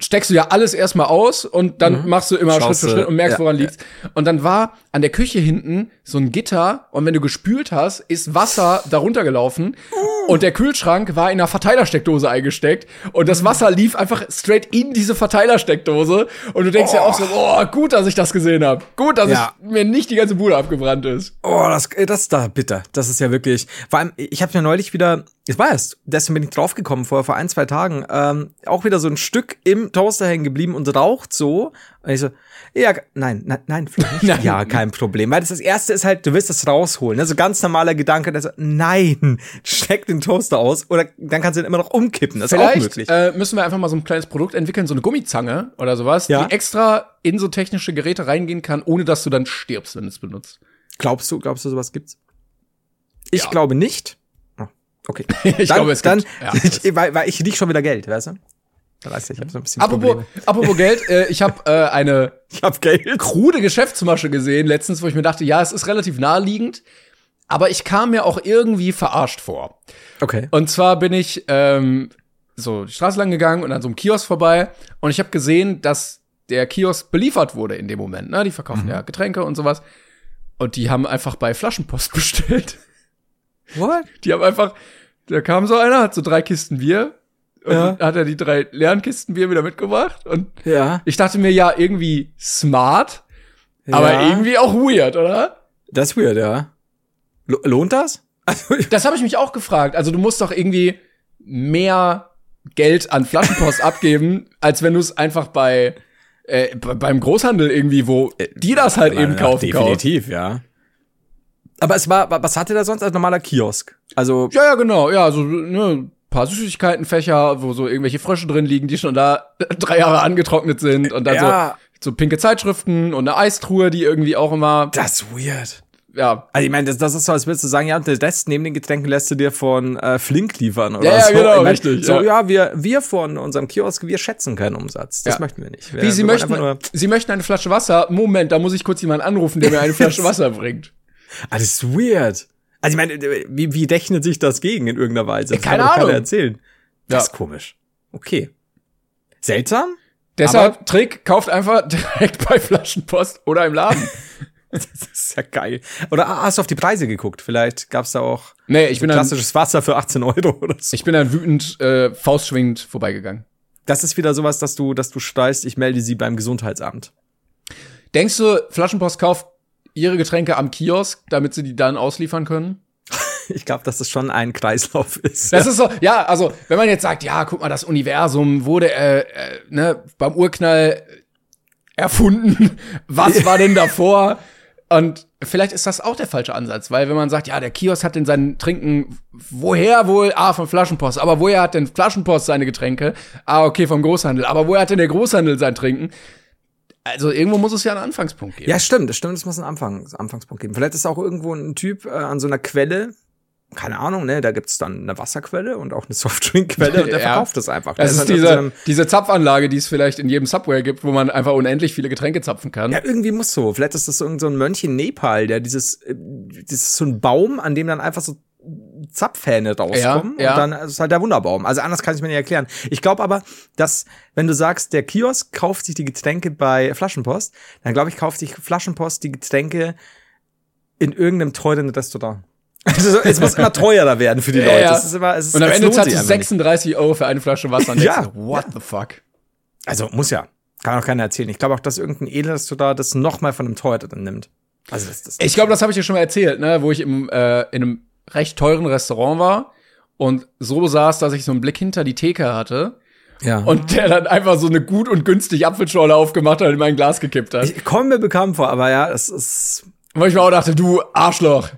steckst du ja alles erstmal aus und dann machst du immer Mhm. Schaust Schritt für Schritt und merkst, ja, woran ja. liegt's. Und dann war an der Küche hinten so ein Gitter und wenn du gespült hast, ist Wasser darunter gelaufen Uh. Und der Kühlschrank war in einer Verteilersteckdose eingesteckt und das Wasser lief einfach straight in diese Verteilersteckdose und du denkst ja auch so, oh, gut, dass ich das gesehen habe. Gut, dass Ja. ich, mir nicht die ganze Bude abgebrannt ist. Oh, das, äh, das ist da bitter. Das ist ja wirklich. Vor allem, ich habe mir neulich wieder, war erst, deswegen bin ich draufgekommen vor vor ein zwei Tagen, ähm, auch wieder so ein Stück im Toaster hängen geblieben und raucht so. Und ich so, ja, nein, nein, nein, nicht. Nein. ja, kein Problem. Weil das, das erste ist halt, du willst das rausholen. Also ganz normaler Gedanke, der so, nein, steck den Toaster aus oder dann kannst du ihn immer noch umkippen. Das ist auch Vielleicht möglich. äh, müssen wir einfach mal so ein kleines Produkt entwickeln, so eine Gummizange oder sowas, Ja. die extra in so technische Geräte reingehen kann, ohne dass du dann stirbst, wenn du es benutzt. Glaubst du, glaubst du, sowas gibt's? Ich Ja. glaube nicht. Oh, okay. Ich dann, glaube, es dann, gibt- ja, ich, weil, weil ich riech schon wieder Geld, weißt du? Weißt du, ich habe so ein bisschen Apropos, Probleme. apropos Geld, äh, ich habe äh, eine Ich hab Geld. krude Geschäftsmasche gesehen letztens, wo ich mir dachte, ja, es ist relativ naheliegend, aber ich kam mir auch irgendwie verarscht vor. Okay. Und zwar bin ich ähm, so die Straße lang gegangen und an so einem Kiosk vorbei und ich habe gesehen, dass der Kiosk beliefert wurde in dem Moment. Ne? Die verkaufen ja Getränke und sowas. Und die haben einfach bei Flaschenpost bestellt. What? Die haben einfach, da kam so einer, hat so drei Kisten Bier und Ja. hat er die drei leeren Kisten Bier wieder mitgebracht. Und Ja. ich dachte mir ja irgendwie smart, aber Ja. irgendwie auch weird, oder? Das ist weird, ja. Lo- lohnt das? Also, Das habe ich mich auch gefragt. Also du musst doch irgendwie mehr Geld an Flaschenpost abgeben, als wenn du es einfach bei äh, be- beim Großhandel irgendwie, wo die das halt eben Ja, kaufen, kaufst. Definitiv, ja. Aber es war, wa- was hatte der sonst als normaler Kiosk? Also, Ja, ja, genau. Ja, so ne, paar Süßigkeitenfächer, wo so irgendwelche Frösche drin liegen, die schon da drei Jahre angetrocknet sind und dann Ja. so, so pinke Zeitschriften und eine Eistruhe, die irgendwie auch immer, das ist weird. ja, Also ich meine, das, das ist so, als würdest du sagen, ja, und den Rest neben den Getränken lässt du dir von äh, Flink liefern oder Ja, ja, so. genau, ich mein, richtig, So, ja. ja, wir, wir von unserem Kiosk, wir schätzen keinen Umsatz. Das Ja. möchten wir nicht. Wir, Wie, Sie möchten, Sie möchten eine Flasche Wasser? Moment, da muss ich kurz jemanden anrufen, der mir eine Flasche Wasser bringt. ah, das ist weird. Also ich meine, wie, wie rechnet sich das gegen in irgendeiner Weise? Das Keine Ahnung. erzählen. Das Ja. ist komisch. Okay. Seltsam? Deshalb, Trick, kauft einfach direkt bei Flaschenpost oder im Laden. Das ist ja geil. Oder ah, hast du auf die Preise geguckt? Vielleicht gab's da auch Nee, ich bin dann, klassisches Wasser für 18 Euro oder so. ich bin dann wütend, äh, faustschwingend vorbeigegangen. Das ist wieder sowas, dass du, dass du steigst, ich melde sie beim Gesundheitsamt. Denkst du, Flaschenpost kauft ihre Getränke am Kiosk, damit sie die dann ausliefern können? Ich glaube, dass das schon ein Kreislauf ist. Das ist so, ja, also, wenn man jetzt sagt, ja, guck mal, das Universum wurde äh, äh, ne, beim Urknall erfunden. Was war denn davor? Und vielleicht ist das auch der falsche Ansatz, weil wenn man sagt, ja, der Kiosk hat in seinen Trinken, woher wohl? Ah, von Flaschenpost. Aber woher hat denn Flaschenpost seine Getränke? Ah, okay, vom Großhandel. Aber woher hat denn der Großhandel sein Trinken? Also irgendwo muss es ja einen Anfangspunkt geben. Ja, stimmt, das stimmt, es muss einen Anfang, Anfangspunkt geben. Vielleicht ist auch irgendwo ein Typ äh, an so einer Quelle, keine Ahnung, ne, da gibt's dann eine Wasserquelle und auch eine Softdrinkquelle und der Ja. verkauft das einfach. Der Das ist dann in so diese, diese Zapfanlage, die es vielleicht in jedem Subway gibt, wo man einfach unendlich viele Getränke zapfen kann. ja, irgendwie muss so. Vielleicht ist das so irgend so ein Mönch in Nepal, der dieses, äh, das ist so ein Baum, an dem dann einfach so Zapfhähne rauskommen Ja, ja. und dann ist es halt der Wunderbaum. Also anders kann ich mir nicht erklären. Ich glaube aber, dass wenn du sagst, der Kiosk kauft sich die Getränke bei Flaschenpost, dann glaube ich, kauft sich Flaschenpost die Getränke in irgendeinem teuren Restaurant. Also, es muss immer teurer werden für die Leute. Ja, Es ist immer, es ist, und am es Ende einfach nicht. 36 Euro für eine Flasche Wasser. Und Ja. du, what the fuck? Also muss ja. Kann auch keiner erzählen. Ich glaube auch, dass irgendein Edelrestaurant das noch mal von einem teuerten nimmt. Also das, das Ich glaube, das habe ich dir schon mal erzählt, ne, wo ich im, äh, in einem recht teuren Restaurant war und so saß, dass ich so einen Blick hinter die Theke hatte ja. und der dann einfach so eine gut und günstig Apfelschorle aufgemacht hat und in mein Glas gekippt hat. ich komme mir bekannt vor, aber ja, es ist Wo ich mir auch dachte, du Arschloch.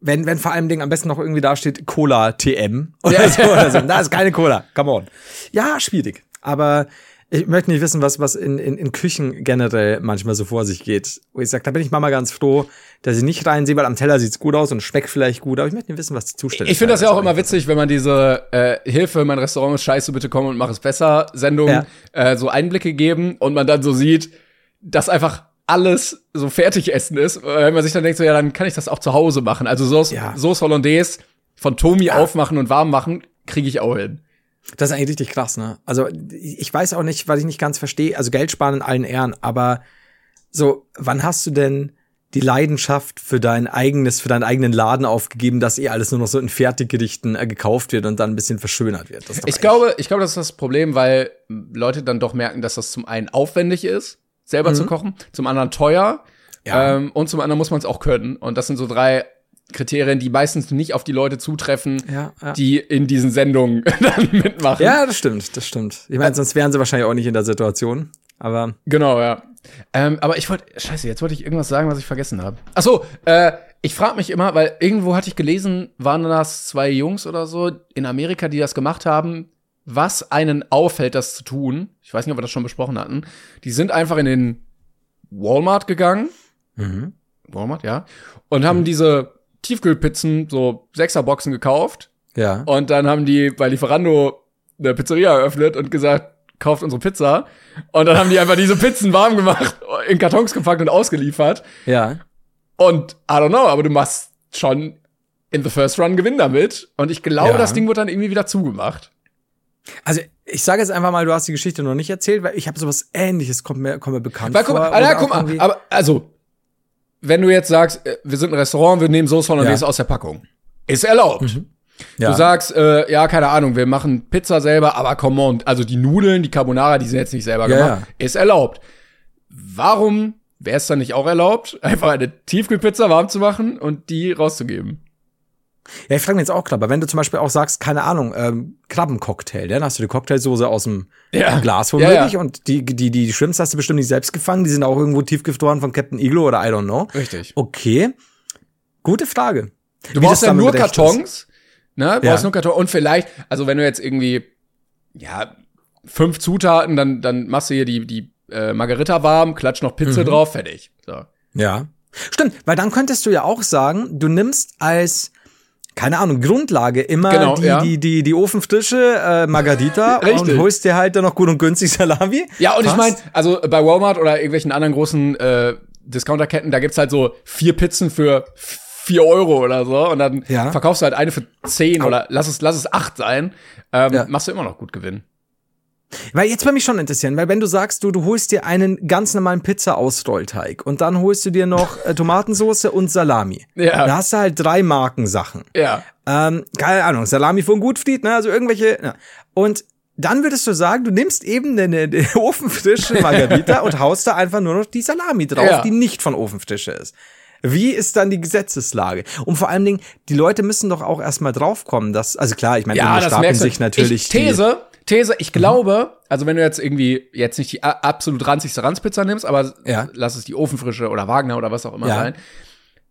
wenn, wenn vor allem Ding am besten noch irgendwie da steht Cola TM oder Ja. so oder so. Da ist keine Cola. Come on. Ja, schwierig. Aber ich möchte nicht wissen, was, was in, in, in Küchen generell manchmal so vor sich geht. Wo ich sage, da bin ich Mama ganz froh, dass ich nicht reinsehe, weil am Teller sieht's gut aus und schmeckt vielleicht gut, aber ich möchte nicht wissen, was die Zustände Ich finde das ja auch immer witzig, wenn man diese äh, Hilfe, mein Restaurant ist scheiße, bitte komm und mach es besser Sendung Ja. äh, so Einblicke geben und man dann so sieht, dass einfach alles so Fertigessen ist, weil man sich dann denkt so, ja, dann kann ich das auch zu Hause machen. Also Sauce, Ja. Sauce Hollandaise von Tomi aufmachen und warm machen, kriege ich auch hin. Das ist eigentlich richtig krass, ne? Also ich weiß auch nicht, was ich nicht ganz verstehe. Also Geld sparen in allen Ehren, aber so, wann hast du denn die Leidenschaft für dein eigenes, für deinen eigenen Laden aufgegeben, dass eh alles nur noch so in Fertiggerichten äh, gekauft wird und dann ein bisschen verschönert wird? Ich glaube, ich glaube, das ist das Problem, weil Leute dann doch merken, dass das zum einen aufwendig ist, selber zu kochen, zum anderen teuer Mhm. Ja. ähm, und zum anderen muss man es auch können. Und das sind so drei Kriterien, die meistens nicht auf die Leute zutreffen, Ja, ja. die in diesen Sendungen dann mitmachen. Ja, das stimmt, das stimmt. Ich meine, sonst wären sie wahrscheinlich auch nicht in der Situation. Aber Genau, ja. Ähm, aber ich wollte, scheiße, jetzt wollte ich irgendwas sagen, was ich vergessen habe. Ach so, äh, ich frage mich immer, weil irgendwo hatte ich gelesen, waren das zwei Jungs oder so in Amerika, die das gemacht haben, was einen auffällt, das zu tun. Ich weiß nicht, ob wir das schon besprochen hatten. Die sind einfach in den Walmart gegangen. Walmart, ja. Und haben diese Tiefkühlpizzen, so Sechserboxen gekauft. ja. Und dann haben die bei Lieferando eine Pizzeria eröffnet und gesagt, kauft unsere Pizza. Und dann haben die einfach diese Pizzen warm gemacht, in Kartons gepackt und ausgeliefert. Ja. Und I don't know, aber du machst schon in the first run Gewinn damit. Und ich glaube, Ja. das Ding wird dann irgendwie wieder zugemacht. Also ich sage jetzt einfach mal, du hast die Geschichte noch nicht erzählt, weil ich habe sowas ähnliches, kommt mir, kommt mir bekannt Weil guck vor. Alter, guck mal, aber also, wenn du jetzt sagst, äh, wir sind ein Restaurant, wir nehmen Soße Hollandaise Ja. aus der Packung. Ist erlaubt. ja. Du sagst, äh, ja, keine Ahnung, wir machen Pizza selber, aber come on, also die Nudeln, die Carbonara, die sind jetzt nicht selber Ja, gemacht, ist erlaubt. Warum wäre es dann nicht auch erlaubt, einfach eine Tiefkühlpizza warm zu machen und die rauszugeben? Ja, ich frage mich jetzt auch klar, aber wenn du zum Beispiel auch sagst, keine Ahnung, ähm, Krabbencocktail, dann hast du die Cocktailsoße aus dem Ja. Glas Ja, womöglich ja. und die, die, die Shrimps hast du bestimmt nicht selbst gefangen, die sind auch irgendwo tiefgefroren von Captain Iglo oder I don't know. Richtig. Okay, gute Frage. Du Wie brauchst damit nur. Kartons, ne? Du Ja. brauchst nur Kartons und vielleicht, also wenn du jetzt irgendwie, ja, fünf Zutaten, dann, dann machst du hier die, die äh, Margarita warm, klatsch noch Pizza Mhm. drauf, fertig. So. Ja. Stimmt, weil dann könntest du ja auch sagen, du nimmst als keine Ahnung, Grundlage immer Genau, die, ja. die, die, die ofenfrische äh, Margarita und holst dir halt dann noch gut und günstig Salami. Ja, und ich Passt. meine, also bei Walmart oder irgendwelchen anderen großen äh, Discounterketten, da gibt's halt so vier Pizzen für vier Euro oder so und dann Ja. verkaufst du halt eine für zehn oder lass es, lass es acht sein, ähm, Ja. machst du immer noch gut Gewinn. Weil jetzt würde mich schon interessieren, weil wenn du sagst, du, du holst dir einen ganz normalen Pizza-Ausrollteig und dann holst du dir noch äh, Tomatensauce und Salami. Ja. Da hast du halt drei Markensachen. Ja. Ähm, keine Ahnung, Salami von Gutfried, ne? Also irgendwelche. Ja. Und dann würdest du sagen, du nimmst eben eine, eine ofenfrische Margarita und haust da einfach nur noch die Salami drauf, Ja. die nicht von Ofenfrische ist. Wie ist dann die Gesetzeslage? Und vor allen Dingen, die Leute müssen doch auch erstmal draufkommen, dass, also klar, ich meine, Ja, stapeln sich natürlich ich, These, These, ich Mhm. glaube, also wenn du jetzt irgendwie jetzt nicht die absolut ranzigste Ranzpizza nimmst, aber Ja. lass es die Ofenfrische oder Wagner oder was auch immer Ja. sein.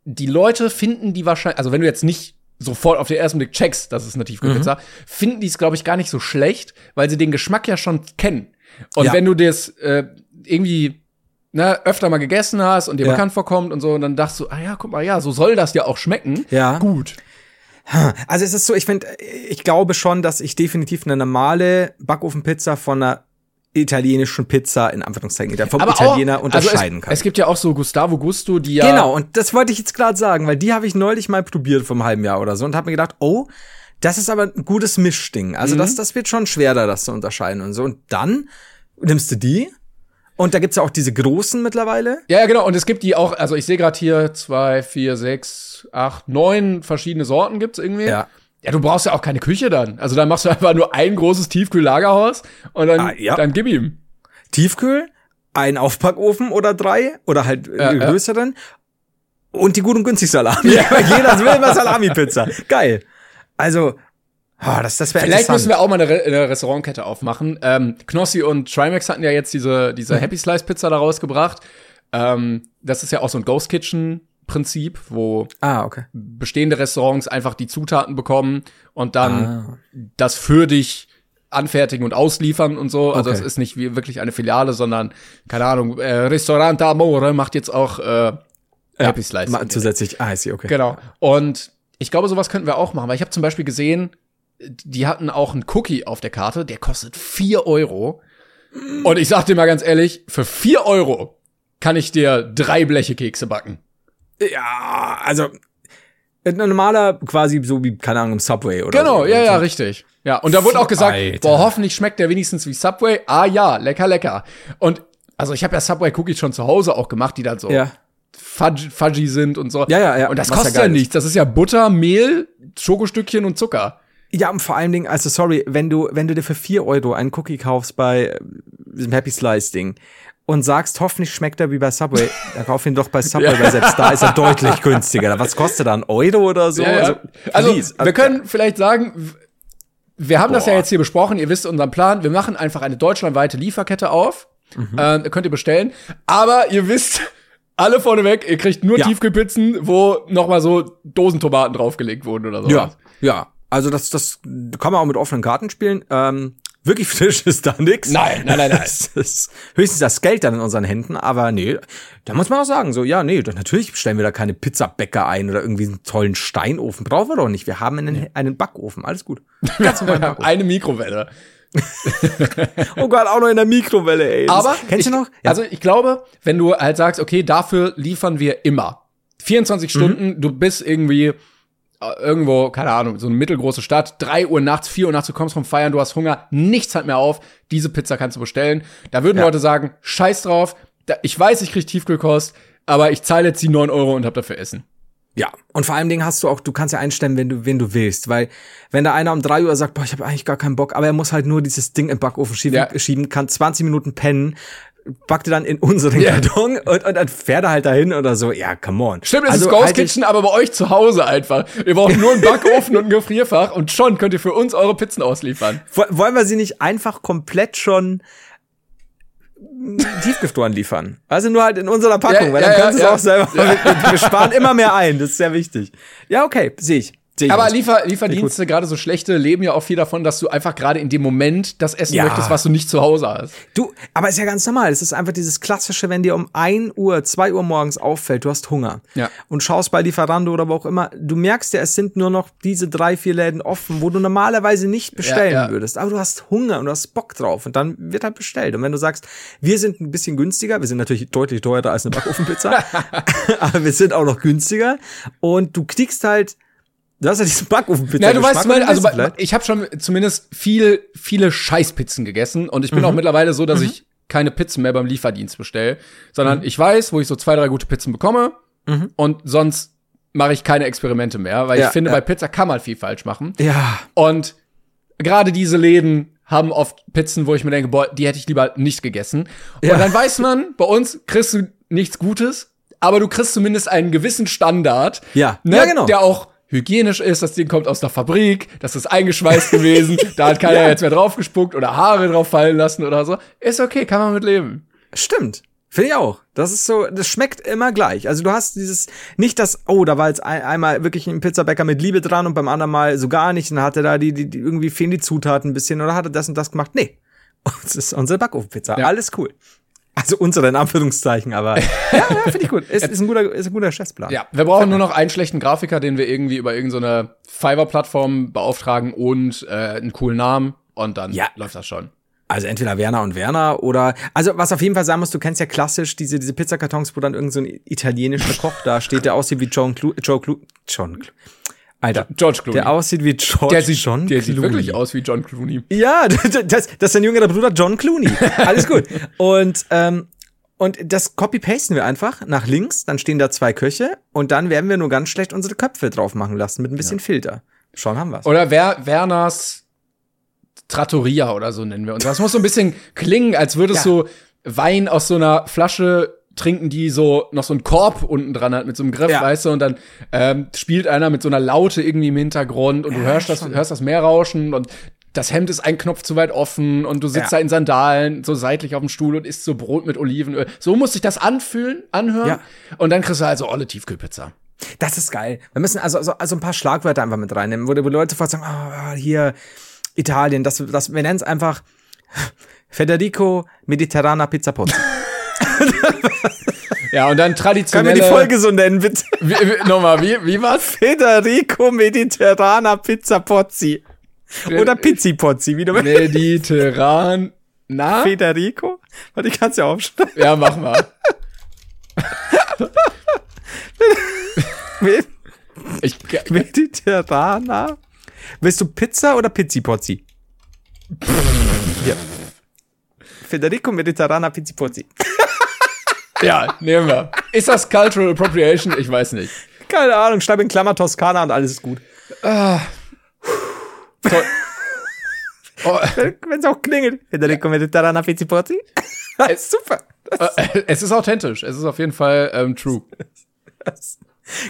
Die Leute finden die wahrscheinlich, also wenn du jetzt nicht sofort auf den ersten Blick checkst, das ist eine Tiefkühlpizza, Mhm. finden die es, glaube ich, gar nicht so schlecht, weil sie den Geschmack ja schon kennen. Und Ja. wenn du das äh, irgendwie ne, öfter mal gegessen hast und dir Ja. bekannt vorkommt und so, und dann dachtest du, ah ja, guck mal, ja, so soll das ja auch schmecken. Ja. Gut. Also es ist so, ich finde, ich glaube schon, dass ich definitiv eine normale Backofenpizza von einer italienischen Pizza in Anführungszeichen vom Italiener auch, unterscheiden also es, kann. Es gibt ja auch so Gustavo Gusto, die ja Genau, und das wollte ich jetzt gerade sagen, weil die habe ich neulich mal probiert vom halben Jahr oder so und habe mir gedacht, oh, das ist aber ein gutes Mischding. Also Mhm. das, das wird schon schwerer, das zu unterscheiden und so. Und dann nimmst du die Und da gibt's ja auch diese großen mittlerweile. Ja, ja, genau. Und es gibt die auch, also ich sehe gerade hier zwei, vier, sechs, acht, neun verschiedene Sorten gibt's irgendwie. Ja. Ja, du brauchst ja auch keine Küche dann. Also dann machst du einfach nur ein großes Tiefkühllagerhaus und dann, Ah, ja. dann gib ihm. Tiefkühl, ein Aufpackofen oder drei oder halt Ja, ja. größeren und die gut und günstig Salami. Jeder will immer Salami-Pizza. Geil. Also, ah, das, das Vielleicht müssen wir auch mal eine, Re eine Restaurantkette aufmachen. Ähm, Knossi und Trimax hatten ja jetzt diese, Mhm. diese Happy Slice Pizza da rausgebracht. Ähm, das ist ja auch so ein Ghost Kitchen Prinzip, wo Ah, okay. bestehende Restaurants einfach die Zutaten bekommen und dann Ah. das für dich anfertigen und ausliefern und so. Also Okay. es ist nicht wie wirklich eine Filiale, sondern keine Ahnung, äh, Restaurant Amore macht jetzt auch äh, Happy Slice. Ma- Zusätzlich, ah, I see, okay. Genau. Und ich glaube, sowas könnten wir auch machen, weil ich habe zum Beispiel gesehen, die hatten auch einen Cookie auf der Karte, der kostet 4 Euro. Und ich sag dir mal ganz ehrlich, für 4 Euro kann ich dir drei Bleche Kekse backen. Ja, also ein normaler quasi so wie keine Ahnung im Subway oder Genau, so. ja, ja, richtig. Ja, und da wurde auch gesagt, Alter. boah, hoffentlich schmeckt der wenigstens wie Subway. Ah ja, lecker, lecker. Und also ich habe ja Subway Cookies schon zu Hause auch gemacht, die dann so Ja. fudgy, fudgy sind und so. Ja, ja, ja, Und das was ja kostet ja, ist. nichts. Das ist ja Butter, Mehl, Schokostückchen und Zucker. Ja, und vor allen Dingen, also sorry, wenn du, wenn du dir für 4 Euro einen Cookie kaufst bei äh, diesem Happy Slice Ding und sagst, hoffentlich schmeckt er wie bei Subway, dann kauf ihn doch bei Subway, weil selbst da ist er deutlich günstiger. Was kostet er, ein Euro oder so? Ja, ja. Also, Also, wir können vielleicht sagen, wir haben das ja Boah. jetzt hier besprochen, ihr wisst unseren Plan, wir machen einfach eine deutschlandweite Lieferkette auf. Mhm. Ähm, könnt ihr bestellen. Aber ihr wisst, alle vorneweg, ihr kriegt nur Ja. Tiefkühlpizzen, wo noch mal so Dosentomaten draufgelegt wurden oder so. Ja, ja. Also das, das kann man auch mit offenen Karten spielen. Ähm, wirklich frisch ist da nix. Nein, nein, nein, nein. Das ist höchstens das Geld dann in unseren Händen, aber nee, da muss man auch sagen, so, ja, nee, natürlich stellen wir da keine Pizzabäcker ein oder irgendwie einen tollen Steinofen. Brauchen wir doch nicht. Wir haben einen, einen Backofen. Alles gut. Ganz normal Backofen. Eine Mikrowelle. Oh Gott, auch noch in der Mikrowelle, ey. Das- Aber kennst ich, du noch? Also ich glaube, wenn du halt sagst, okay, dafür liefern wir immer. 24 Mhm. Stunden, du bist irgendwie irgendwo, keine Ahnung, so eine mittelgroße Stadt, 3 Uhr nachts, 4 Uhr nachts, du kommst vom Feiern, du hast Hunger, nichts hat mehr auf, diese Pizza kannst du bestellen. Da würden Ja. Leute sagen, scheiß drauf, da, ich weiß, ich krieg Tiefkühlkost, aber ich zahle jetzt die 9 Euro und hab dafür Essen. Ja, und vor allem Dingen hast du auch, du kannst ja einstellen, wenn du, wen du willst, weil wenn da einer um drei Uhr sagt, boah, ich habe eigentlich gar keinen Bock, aber er muss halt nur dieses Ding im Backofen schieben, Ja. schieben kann 20 Minuten pennen, backt er dann in unseren Ja. Karton und, und dann fährt er halt dahin oder so. Ja, come on. Stimmt, es Also ist Ghost halt Kitchen, aber bei euch zu Hause einfach. Ihr braucht nur einen Backofen und ein Gefrierfach und schon könnt ihr für uns eure Pizzen ausliefern. Wo- Wollen wir sie nicht einfach komplett schon tiefgefroren liefern? Also nur halt in unserer Packung, Ja, weil dann ja, können sie ja. es auch selber. Wir, wir sparen immer mehr ein, das ist sehr wichtig. Ja, okay, sehe ich. Aber. Liefer Lieferdienste, gerade so schlechte, leben ja auch viel davon, dass du einfach gerade in dem Moment das essen Ja. möchtest, was du nicht zu Hause hast. Du, aber ist ja ganz normal. Es ist einfach dieses klassische, wenn dir um 1 Uhr, 2 Uhr morgens auffällt, du hast Hunger. Ja. Und schaust bei Lieferando oder wo auch immer, du merkst ja, es sind nur noch diese drei, vier Läden offen, wo du normalerweise nicht bestellen ja. würdest. Aber du hast Hunger und du hast Bock drauf und dann wird halt bestellt. Und wenn du sagst, wir sind ein bisschen günstiger, wir sind natürlich deutlich teurer als eine Backofenpizza, aber wir sind auch noch günstiger und du kriegst halt, du hast ja diesen Backofenpizza. Na, du weißt, mein, also ich habe schon zumindest viel, viele Scheißpizzen gegessen und ich bin auch mittlerweile so, dass ich keine Pizzen mehr beim Lieferdienst bestelle, sondern ich weiß, wo ich so zwei, drei gute Pizzen bekomme und sonst mache ich keine Experimente mehr, weil Ja, ich finde, ja. bei Pizza kann man viel falsch machen. ja, Und gerade diese Läden haben oft Pizzen, wo ich mir denke, boah, die hätte ich lieber nicht gegessen. Ja. Und dann weiß man, bei uns kriegst du nichts Gutes, aber du kriegst zumindest einen gewissen Standard, Ja. ne, Ja, genau. der auch hygienisch ist, das Ding kommt aus der Fabrik, das ist eingeschweißt gewesen, da hat keiner Ja. jetzt mehr draufgespuckt oder Haare drauf fallen lassen oder so. Ist okay, kann man mit leben. Stimmt. Finde ich auch. Das ist so, das schmeckt immer gleich. Also du hast dieses, nicht das, oh, da war jetzt ein, einmal wirklich ein Pizzabäcker mit Liebe dran und beim anderen Mal so gar nicht. Und dann hat er da die, die, die irgendwie fehlen die Zutaten ein bisschen oder hat er das und das gemacht. Nee. Das ist unsere Backofenpizza. Ja. Alles cool. Also unsere in Anführungszeichen, aber ja, ja finde ich gut. Ist, ist, ein guter, ist ein guter Geschäftsplan. Ja, wir brauchen nur noch einen schlechten Grafiker, den wir irgendwie über irgendeine Fiverr-Plattform beauftragen und äh, einen coolen Namen und dann Ja. läuft das schon. Also entweder Werner und Werner oder, also was auf jeden Fall sein muss, du kennst ja klassisch diese, diese Pizzakartons, wo dann irgend so ein italienischer Koch da steht, der aussieht wie John Clu, Joe Clu, John Clu, Alter. George Clooney. Der aussieht wie George der sieht, John der sieht Clooney. wirklich aus wie John Clooney. Ja, das, das ist sein jüngerer Bruder John Clooney. Alles gut. Und, ähm, und das copy-pasten wir einfach nach links, dann stehen da zwei Köche und dann werden wir nur ganz schlecht unsere Köpfe drauf machen lassen mit ein bisschen Filter. Schon haben wir's. Oder Wer Werners Trattoria oder so nennen wir uns. Das muss so ein bisschen klingen, als würdest Ja. du Wein aus so einer Flasche trinken, die so noch so einen Korb unten dran hat mit so einem Griff, Ja. weißt du, und dann ähm, spielt einer mit so einer Laute irgendwie im Hintergrund und du hörst das, hörst das Meer rauschen und das Hemd ist ein Knopf zu weit offen und du sitzt Ja. da in Sandalen, so seitlich auf dem Stuhl und isst so Brot mit Olivenöl. So muss sich das anfühlen, anhören. Ja. Und dann kriegst du halt so olle Tiefkühlpizza. Das ist geil. Wir müssen also, also, also ein paar Schlagwörter einfach mit reinnehmen, wo, wo Leute sofort sagen, ah, hier Italien, das, das, wir nennen es einfach Federico Mediterrana Pizza Pozzi. Ja, und dann Können traditionelle. wir die Folge so nennen, bitte? Wie, wie, nochmal, wie, wie war's? Federico Mediterrana Pizza Pozzi. Oder Pizzi Pozzi, wie du willst. Mediterran. Na? Federico? Warte, ich kann's ja aufschreiben. Ja, mach mal. Ich, Mediterrana. Willst du Pizza oder Pizzi Pozzi? ja. Federico Mediterrana Pizzi Pozzi. ja, nehmen wir. Ist das Cultural Appropriation? Ich weiß nicht. Keine Ahnung, schreib in Klammer Toskana und alles ist gut. Toll. Oh, Wenn es auch klingelt. Federico Mediterrana Pizzi Pozzi. es, Super. äh, es ist authentisch. Es ist auf jeden Fall ähm, true.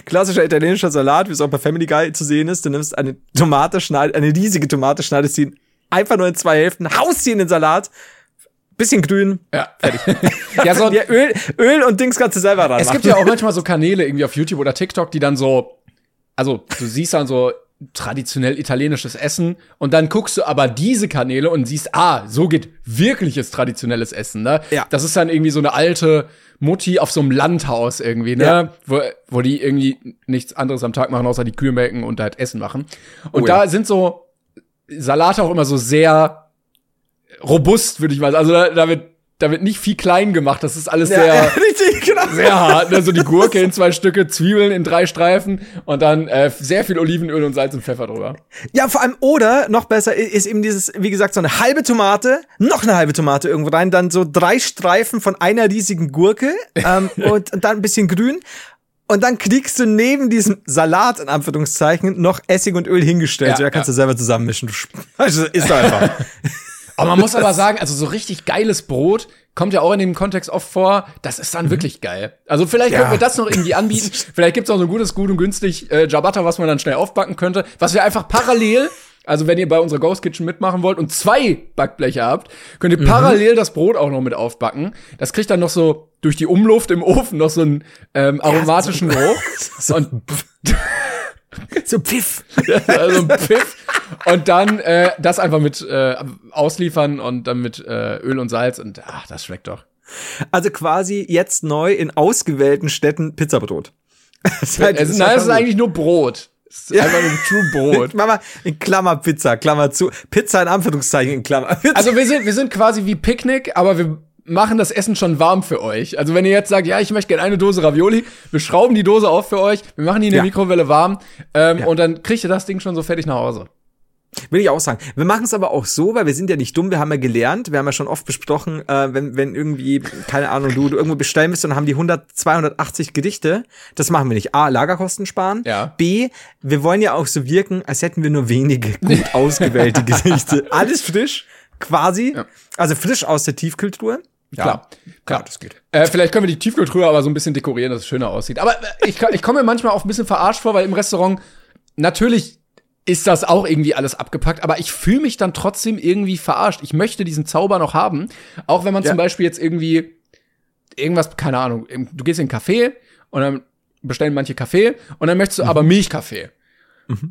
Klassischer italienischer Salat, wie es auch bei Family Guy zu sehen ist. Du nimmst eine Tomate, schneid, eine riesige Tomate, schneidest sie einfach nur in zwei Hälften, haust sie in den Salat, bisschen grün. Ja, fertig. ja, so, Ja, Öl, Öl und Dings kannst du selber ran es gibt ja auch manchmal so Kanäle irgendwie auf YouTube oder TikTok, die dann so, also du siehst dann so traditionell italienisches Essen und dann guckst du aber diese Kanäle und siehst, ah, so geht wirkliches traditionelles Essen, ne? Ja. Das ist dann irgendwie so eine alte Mutti auf so einem Landhaus irgendwie, ne? Ja. Wo, wo die irgendwie nichts anderes am Tag machen, außer die Kühe melken und halt Essen machen. Und Oh da ja. sind so Salate auch immer so sehr robust, würde ich mal sagen. Also da, da wird da wird nicht viel klein gemacht. Das ist alles sehr ja, richtig, genau. sehr hart. Ne? So die Gurke in zwei Stücke, Zwiebeln in drei Streifen und dann äh, sehr viel Olivenöl und Salz und Pfeffer drüber. Ja, vor allem, oder noch besser ist eben dieses, wie gesagt, so eine halbe Tomate, noch eine halbe Tomate irgendwo rein, dann so drei Streifen von einer riesigen Gurke ähm, und, und dann ein bisschen grün. Und dann kriegst du neben diesem Salat, in Anführungszeichen, noch Essig und Öl hingestellt. Ja, so, da kannst ja. du selber zusammenmischen. Also, ist einfach. Aber man muss aber sagen, also so richtig geiles Brot kommt ja auch in dem Kontext oft vor. Das ist dann wirklich geil. Also vielleicht Ja. können wir das noch irgendwie anbieten. Vielleicht gibt's auch so ein gutes, gut und günstig äh, Ciabatta, was man dann schnell aufbacken könnte. Was wir einfach parallel also wenn ihr bei unserer Ghost Kitchen mitmachen wollt und zwei Backbleche habt, könnt ihr parallel das Brot auch noch mit aufbacken. Das kriegt dann noch so durch die Umluft im Ofen noch so einen ähm, aromatischen Geruch. Und so Pfiff. also ein Pfiff. Und dann äh, das einfach mit äh, ausliefern und dann mit äh, Öl und Salz und ach, das schmeckt doch. Also quasi jetzt neu in ausgewählten Städten Pizzabrot. Ist halt- Es, das ist nein, es ist eigentlich nur Brot. Es ist einfach nur ein True Brot. Mach mal in Klammer Pizza, Klammer zu. Pizza in Anführungszeichen in Klammer. Also wir sind, wir sind quasi wie Picknick, aber wir machen das Essen schon warm für euch. Also wenn ihr jetzt sagt, ja, ich möchte gerne eine Dose Ravioli, wir schrauben die Dose auf für euch, wir machen die in der Ja. Mikrowelle warm ähm, Ja. und dann kriegt ihr das Ding schon so fertig nach Hause. Will ich auch sagen. Wir machen es aber auch so, weil wir sind ja nicht dumm, wir haben ja gelernt, wir haben ja schon oft besprochen, äh, wenn, wenn irgendwie, keine Ahnung, du, du irgendwo bestellen willst und dann haben die 100, 280 Gerichte, das machen wir nicht. A, Lagerkosten sparen. Ja. B, wir wollen ja auch so wirken, als hätten wir nur wenige gut ausgewählte Gerichte. Alles frisch, quasi. Ja. Also frisch aus der Tiefkühltruhe. Klar, klar. das geht. Äh, vielleicht können wir die Tiefkühltruhe aber so ein bisschen dekorieren, dass es schöner aussieht. Aber äh, ich, ich komme mir manchmal auch ein bisschen verarscht vor, weil im Restaurant natürlich ist das auch irgendwie alles abgepackt, aber ich fühle mich dann trotzdem irgendwie verarscht. Ich möchte diesen Zauber noch haben, auch wenn man Ja. zum Beispiel jetzt irgendwie irgendwas, keine Ahnung, du gehst in einen Café und dann bestellen manche Kaffee und dann möchtest du aber Milchkaffee.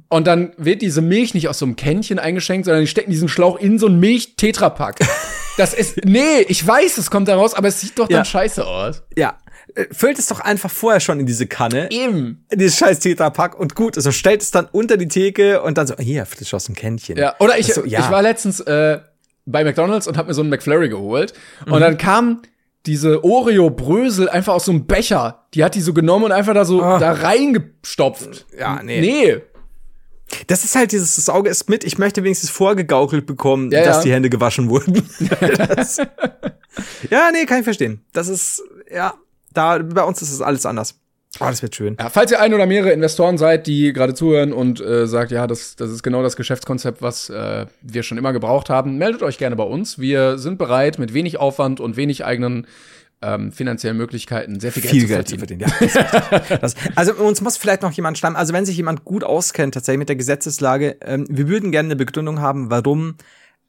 Und dann wird diese Milch nicht aus so einem Kännchen eingeschenkt, sondern die stecken diesen Schlauch in so einen Milch-Tetrapack. Das ist, nee, ich weiß, es kommt da raus, aber es sieht doch dann Ja. scheiße aus. Ja. Äh, Füllt es doch einfach vorher schon in diese Kanne. Eben. in dieses scheiß Tetrapack und gut, also stellt es dann unter die Theke und dann so, hier, frisch aus dem Kännchen. Ja, oder ich, so, ja. ich war letztens äh, bei McDonalds und habe mir so einen McFlurry geholt. Mhm. Und dann kam diese Oreo-Brösel einfach aus so einem Becher. Die hat die so genommen und einfach da so Ah. da reingestopft. Ja, nee. Nee. Das ist halt dieses, das Auge ist mit, ich möchte wenigstens vorgegaukelt bekommen, Ja, dass ja. die Hände gewaschen wurden. das, ja, nee, kann ich verstehen. Das ist, ja, da, bei uns ist es alles anders. Oh, das wird schön. Ja, falls ihr ein oder mehrere Investoren seid, die gerade zuhören und äh, sagt, ja, das, das ist genau das Geschäftskonzept, was äh, wir schon immer gebraucht haben, meldet euch gerne bei uns. Wir sind bereit, mit wenig Aufwand und wenig eigenen ähm, finanziellen Möglichkeiten sehr viel Geld, viel zu, Geld zu verdienen. verdienen. Ja, das, also uns muss vielleicht noch jemand schreiben, also wenn sich jemand gut auskennt tatsächlich mit der Gesetzeslage, ähm, wir würden gerne eine Begründung haben, warum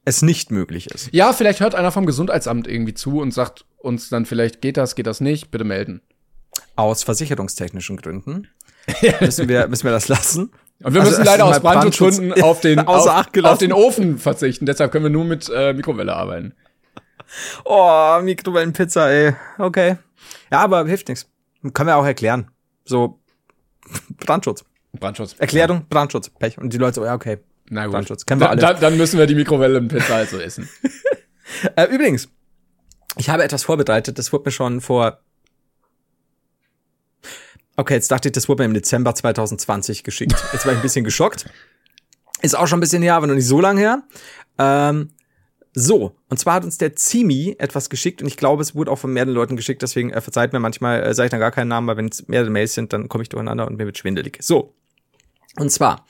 es nicht möglich ist. Ja, vielleicht hört einer vom Gesundheitsamt irgendwie zu und sagt uns dann vielleicht, geht das, geht das nicht, bitte melden. Aus versicherungstechnischen Gründen müssen wir, müssen wir das lassen. Und wir Also müssen leider aus Brandschutzgründen Brandschutz auf den, auf, auf den Ofen verzichten. Deshalb können wir nur mit äh, Mikrowelle arbeiten. Oh, Mikrowellenpizza, ey. Okay. Ja, aber hilft nichts. Können wir auch erklären. So, Brandschutz. Brandschutz. Erklärung, Brandschutz. Pech. Und die Leute so, ja, okay. Na gut. Brandschutz. Kennen wir alle. Dann, dann müssen wir die Mikrowellenpizza also essen. Äh, übrigens, ich habe etwas vorbereitet, das wurde mir schon vor. Okay, jetzt dachte ich, das wurde mir im Dezember 2020 geschickt. Jetzt war ich ein bisschen geschockt. Ist auch schon ein bisschen her, aber noch nicht so lang her. Ähm, so, und zwar hat uns der Zimi etwas geschickt und ich glaube, es wurde auch von mehreren Leuten geschickt, deswegen äh, verzeiht mir manchmal, äh, sage ich dann gar keinen Namen, weil wenn es mehrere Mails sind, dann komme ich durcheinander und mir wird schwindelig. So, und zwar,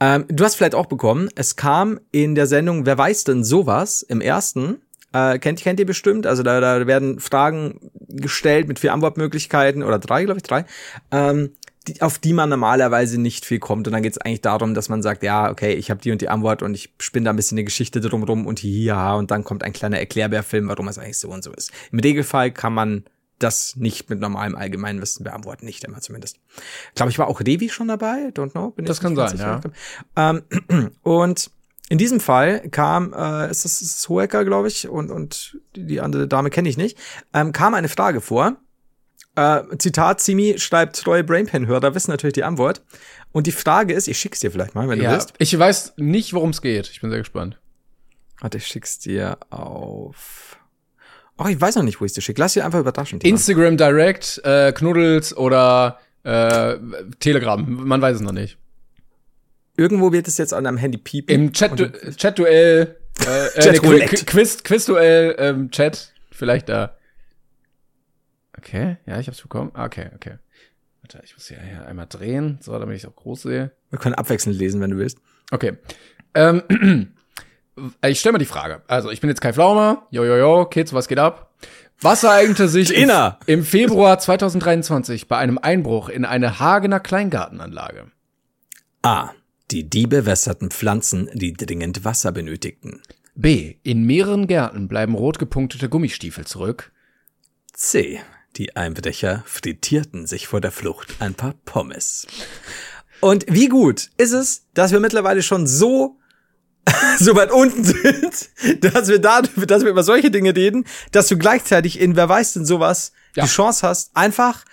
ähm, du hast vielleicht auch bekommen, es kam in der Sendung Wer weiß denn sowas im ersten, äh, kennt, kennt ihr bestimmt, also da, da werden Fragen gestellt mit vier Antwortmöglichkeiten oder drei, glaube ich, drei, ähm, die, auf die man normalerweise nicht viel kommt. Und dann geht es eigentlich darum, dass man sagt, ja, okay, ich habe die und die Antwort und ich spinne da ein bisschen eine Geschichte drumrum und ja, und dann kommt ein kleiner Erklärbärfilm, warum es eigentlich so und so ist. Im Regelfall kann man das nicht mit normalem Allgemeinwissen beantworten, nicht immer zumindest. Glaube ich, war auch Revi schon dabei, don't know. Bin Das kann sein, sicher. Ähm, und in diesem Fall kam, äh, ist das ist Hoeker, glaube ich, und, und die, die andere Dame kenne ich nicht, ähm, kam eine Frage vor. Äh, Zitat, Simi schreibt treue Brainpan-Hörer, wissen natürlich die Antwort. Und die Frage ist, ich schick's dir vielleicht mal, wenn du ja, willst. ich weiß nicht, worum es geht. Ich bin sehr gespannt. Warte, ich schick's dir auf. Ach, ich weiß noch nicht, wo ich dir schicke. Lass dir einfach überraschen. Instagram Direct, äh, Knuddels oder äh, Telegram. Man weiß es noch nicht. Irgendwo wird es jetzt an deinem Handy piepen. Im Chat Chat-Duell, äh, äh, Chat nee, Roulette. Qu- Quiz, Quiz-Duell, ähm, Chat, vielleicht da. Okay, ja, ich hab's bekommen. Ah, Okay, okay. Warte, ich muss hier, einmal drehen, so, damit ich es auch groß sehe. Wir können abwechselnd lesen, wenn du willst. Okay. Ähm, ich stelle mal die Frage. Also, ich bin jetzt Kai Flaumer. Jo, jo, jo, Kids, was geht ab? Was ereignete sich im, im Februar 2023 bei einem Einbruch in eine Hagener Kleingartenanlage? A. Die Diebe wässerten Pflanzen, die dringend Wasser benötigten. B. In mehreren Gärten bleiben rot gepunktete Gummistiefel zurück. C. Die Einbrecher frittierten sich vor der Flucht ein paar Pommes. Und wie gut ist es, dass wir mittlerweile schon so so weit unten sind, dass wir da, dass wir über solche Dinge reden, dass du gleichzeitig in wer weiß denn sowas Ja. die Chance hast, einfach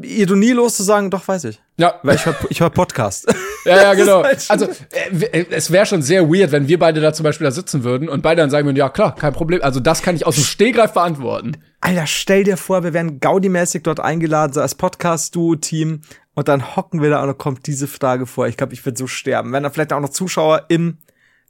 ironielos zu sagen, doch weiß ich. Ja, Weil ich hör, ich hör Podcast. ja, ja, genau. halt Also, äh, äh, es wäre schon sehr weird, wenn wir beide da zum Beispiel da sitzen würden und beide dann sagen würden, ja klar, kein Problem. Also, das kann ich aus dem Stehgreif beantworten. Alter, stell dir vor, wir wären Gaudi-mäßig dort eingeladen, so als Podcast-Duo-Team. Und dann hocken wir da und dann kommt diese Frage vor. Ich glaube, ich würde so sterben. Wenn da vielleicht auch noch Zuschauer im,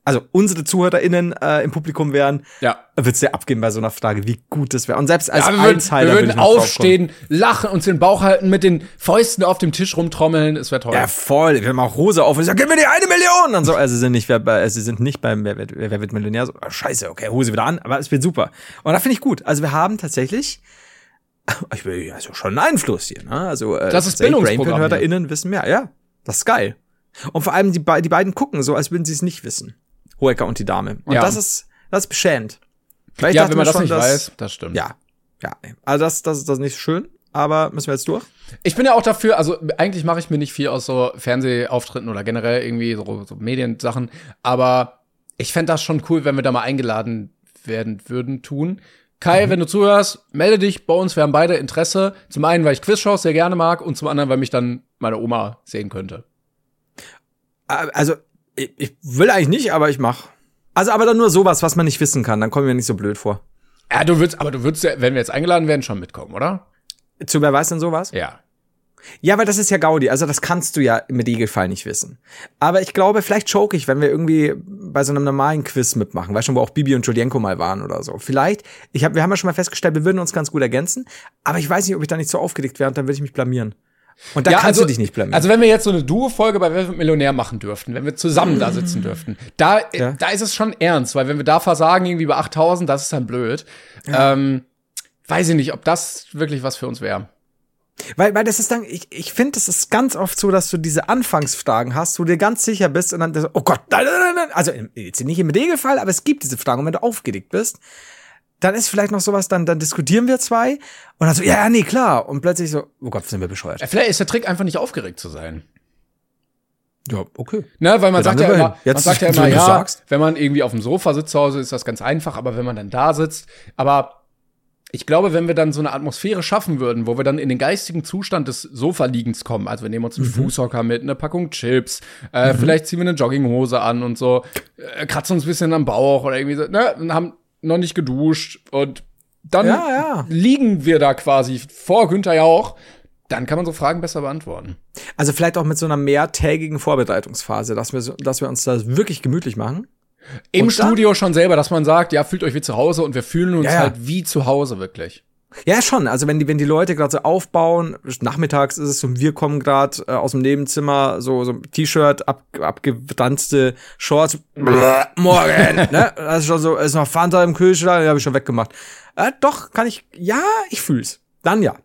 also unsere ZuhörerInnen äh, im Publikum wären, Ja. wird's dir abgehen bei so einer Frage, wie gut das wäre. Und selbst als Ja, wir würden, Einzeiler wir würd würden drauf aufstehen, lachen, uns den Bauch halten, mit den Fäusten auf dem Tisch rumtrommeln. Es wäre toll. Ja, voll. Wir haben auch Hose auf und sagen, gib mir die eine Million! Und so, also sie sind nicht, wer, sie sind nicht beim Wer, wird- wer wird Millionär. So, ah, scheiße, okay, Hose wieder an, aber es wird super. Und da finde ich gut. Also wir haben tatsächlich, ich will also schon einen Einfluss hier, ne? Also äh, Das ist Bildungsprogramm. BrainPin-HörerInnen wissen mehr, ja. Das ist geil. Und vor allem die, be- die beiden gucken so, als würden sie es nicht wissen. Hoeker und die Dame. Und Ja. das ist, das ist beschämend. Weil ich ja, wenn man das schon, nicht dass- weiß, das stimmt. Ja. Ja, also das, das, ist- das ist nicht schön, aber müssen wir jetzt durch? Ich bin ja auch dafür, also eigentlich mache ich mir nicht viel aus so Fernsehauftritten oder generell irgendwie so, so Mediensachen, aber ich fänd das schon cool, wenn wir da mal eingeladen werden würden, tun. Kai, wenn du zuhörst, melde dich bei uns, wir haben beide Interesse. Zum einen, weil ich Quizshows sehr gerne mag und zum anderen, weil mich dann meine Oma sehen könnte. Äh, Also, ich, ich will eigentlich nicht, aber ich mach. Also, aber dann nur sowas, was man nicht wissen kann, dann kommen wir nicht so blöd vor. Ja, du würdest, aber du würdest ja, wenn wir jetzt eingeladen werden, schon mitkommen, oder? Zu wer weiß denn sowas? Ja. Ja, weil das ist ja Gaudi. Also das kannst du ja im Regelfall nicht wissen. Aber ich glaube, vielleicht choke ich, wenn wir irgendwie bei so einem normalen Quiz mitmachen. Weißt du, wo auch Bibi und Julienko mal waren oder so. Vielleicht, ich hab, wir haben ja schon mal festgestellt, wir würden uns ganz gut ergänzen. Aber ich weiß nicht, ob ich da nicht so aufgeregt wäre und dann würde ich mich blamieren. Und da Ja, kannst also, du dich nicht blamieren. Also wenn wir jetzt so eine Duo-Folge bei Wer wird Millionär machen dürften, wenn wir zusammen da sitzen dürften, da, Ja. da ist es schon ernst, weil wenn wir da versagen, irgendwie bei 8000, das ist dann blöd. Ähm, weiß ich nicht, ob das wirklich was für uns wäre. Weil, weil das ist dann, ich, ich finde, das ist ganz oft so, dass du diese Anfangsfragen hast, wo du dir ganz sicher bist und dann, oh Gott, nein, nein, nein, also jetzt nicht im Regelfall, aber es gibt diese Fragen und wenn du aufgeregt bist, dann ist vielleicht noch sowas, dann, dann diskutieren wir zwei und dann so, ja, ja, nee, klar. Und plötzlich so, oh Gott, sind wir bescheuert. Vielleicht ist der Trick einfach nicht aufgeregt zu sein. Ja, okay. Ne, weil man Ja, sagt ja immer, man sagt ja immer, ja, sagst. wenn man irgendwie auf dem Sofa sitzt zu Hause, ist das ganz einfach, aber wenn man dann da sitzt, aber ich glaube, wenn wir dann so eine Atmosphäre schaffen würden, wo wir dann in den geistigen Zustand des Sofa-Liegens kommen, also wir nehmen uns einen Fußhocker mit, eine Packung Chips, äh, vielleicht ziehen wir eine Jogginghose an und so, äh, kratzen uns ein bisschen am Bauch oder irgendwie so, ne, und haben noch nicht geduscht und dann Ja, ja. liegen wir da quasi vor Günther Jauch, dann kann man so Fragen besser beantworten. Also vielleicht auch mit so einer mehrtägigen Vorbereitungsphase, dass wir, dass wir uns das wirklich gemütlich machen. Im Studio schon selber, dass man sagt, ja, fühlt euch wie zu Hause und wir fühlen uns Ja, ja. halt wie zu Hause wirklich. Ja, schon. Also wenn die, wenn die Leute gerade so aufbauen, nachmittags ist es so, wir kommen gerade äh, aus dem Nebenzimmer, so, so T-Shirt, ab, abgedanzte Shorts, Bläh, morgen, ne? Das ist schon so, ist noch Fanta im Kühlschrank, die habe ich schon weggemacht. Äh, doch, kann ich, ja, ich fühl's. Dann ja.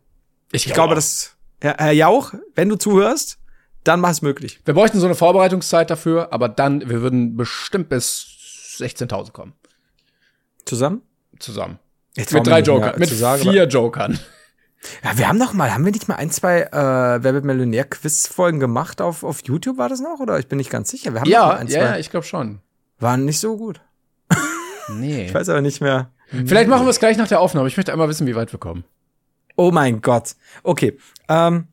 Ich glaube, das, Herr, Herr Jauch, wenn du zuhörst, dann mach es möglich. Wir bräuchten so eine Vorbereitungszeit dafür, aber dann, wir würden bestimmt bis 16.000 kommen. Zusammen? Zusammen. Jetzt Mit drei Jokern. Mit sagen, vier Jokern. Ja, wir haben noch mal, haben wir nicht mal ein, zwei äh, Wer wird Millionär Quiz-Folgen gemacht auf, auf YouTube, war das noch? Oder ich bin nicht ganz sicher. Wir haben Ja, ein, ja, zwei. ja, ich glaube schon. Waren nicht so gut. Nee. Ich weiß aber nicht mehr. Vielleicht machen wir es gleich nach der Aufnahme. Ich möchte einmal wissen, wie weit wir kommen. Oh mein Gott. Okay. Ähm,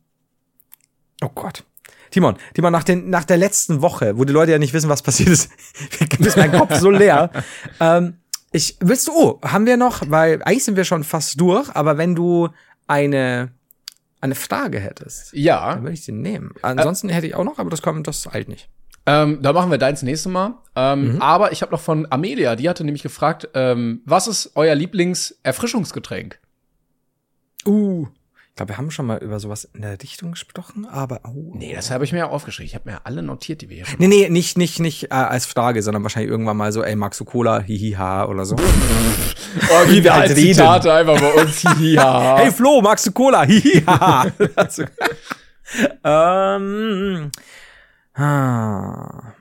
oh Gott. Timon, Timon, nach, den, nach der letzten Woche, wo die Leute ja nicht wissen, was passiert ist, ist mein Kopf so leer. Ähm, ich, willst du, oh, haben wir noch, weil eigentlich sind wir schon fast durch, aber wenn du eine, eine Frage hättest, Ja. dann würde ich sie nehmen. Ansonsten hätte ich auch noch, aber das kommt, das eilt nicht. Ähm, da machen wir deins nächste Mal. Ähm, Mhm. Aber ich habe noch von Amelia, die hatte nämlich gefragt, ähm, was ist euer Lieblingserfrischungsgetränk? Uh. Ich glaube, wir haben schon mal über sowas in der Richtung gesprochen, aber oh. Nee, das habe ich mir ja aufgeschrieben. Ich habe mir alle notiert, die wir hier Nee, nee, nicht, nicht, nicht äh, als Frage, sondern wahrscheinlich irgendwann mal so, ey, magst du Cola, hihiha oder so. Original halt reden. Zitate einfach bei uns. ja. Hey Flo, magst du Cola? Hihiha. Also, ähm, ah.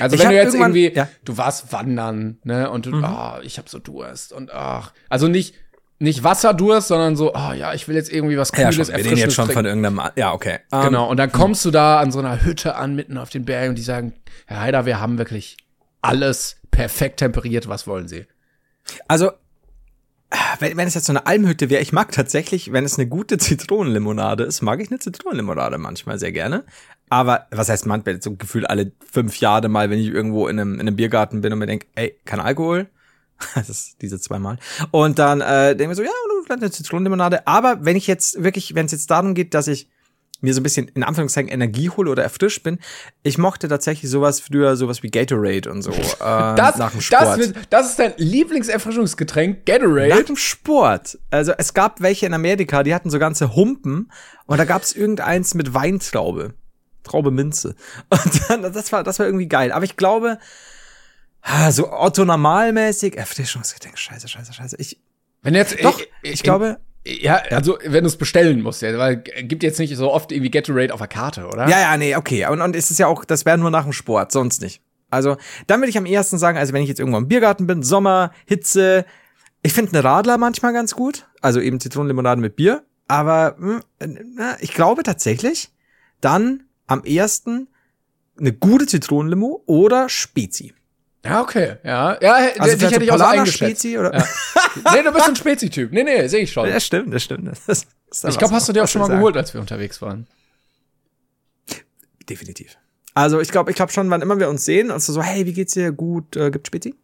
Also Ich wenn hab du jetzt irgendwie, ja. du warst wandern, ne, und du, ah, ich habe so Durst und ach, also nicht nicht Wasserdurst, sondern so, ah ja, ich will jetzt irgendwie was Ja, Cooles, schon, wir reden jetzt schon von trinken. irgendeinem, ja, okay. Ähm, Genau, und dann kommst du da an so einer Hütte an, mitten auf den Bergen und die sagen, Herr Heider, wir haben wirklich alles perfekt temperiert, was wollen Sie? Also, wenn, wenn es jetzt so eine Almhütte wäre, ich mag tatsächlich, wenn es eine gute Zitronenlimonade ist, mag ich eine Zitronenlimonade manchmal sehr gerne. Aber was heißt manchmal, so gefühlt alle fünf Jahre mal, wenn ich irgendwo in einem, in einem Biergarten bin und mir denke, ey, kein Alkohol. Das ist diese zweimal. Und dann äh, denke ich so, ja, vielleicht eine Zitronenlimonade. Aber wenn ich jetzt wirklich, wenn es jetzt darum geht, dass ich mir so ein bisschen in Anführungszeichen Energie hole oder erfrischt bin, ich mochte tatsächlich sowas früher, sowas wie Gatorade und so. Äh, Das, nach dem Sport. das, wird- das ist dein Lieblingserfrischungsgetränk, Nach Gatorade? dem Sport. Also es gab welche in Amerika, die hatten so ganze Humpen und da gab es irgendeins mit Weintraube. Traube Minze. Und dann, das war, das war irgendwie geil. Aber ich glaube, ah, so Otto normalmäßig, Erfrischungsgetränk, scheiße, scheiße, scheiße. Ich, Wenn jetzt, doch, äh, ich in- glaube, Ja, also wenn du es bestellen musst, ja, weil äh, gibt jetzt nicht so oft irgendwie Gatorade auf der Karte, oder? ja, ja, nee, okay. Und, und es ist ja auch, das wäre nur nach dem Sport, sonst nicht. Also, dann würde ich am ehesten sagen, also wenn ich jetzt irgendwo im Biergarten bin, Sommer, Hitze, ich finde eine Radler manchmal ganz gut. Also eben Zitronenlimonade mit Bier. Aber mh, äh, ich glaube tatsächlich, dann am ehesten eine gute Zitronenlimo oder Spezi. Ja, okay. Ja, ja Also dich hätte ich auch so eingeschätzt. Spezi oder? Ja. nee, du bist ein Spezi-Typ. Nee, nee, sehe ich schon. Das stimmt, das stimmt. Das Ich glaube, hast du dir auch schon mal geholt, als wir unterwegs waren. Definitiv. Also ich glaube, ich glaube schon, wann immer wir uns sehen, also so, hey, wie geht's dir? Gut, äh, gibt Spezi?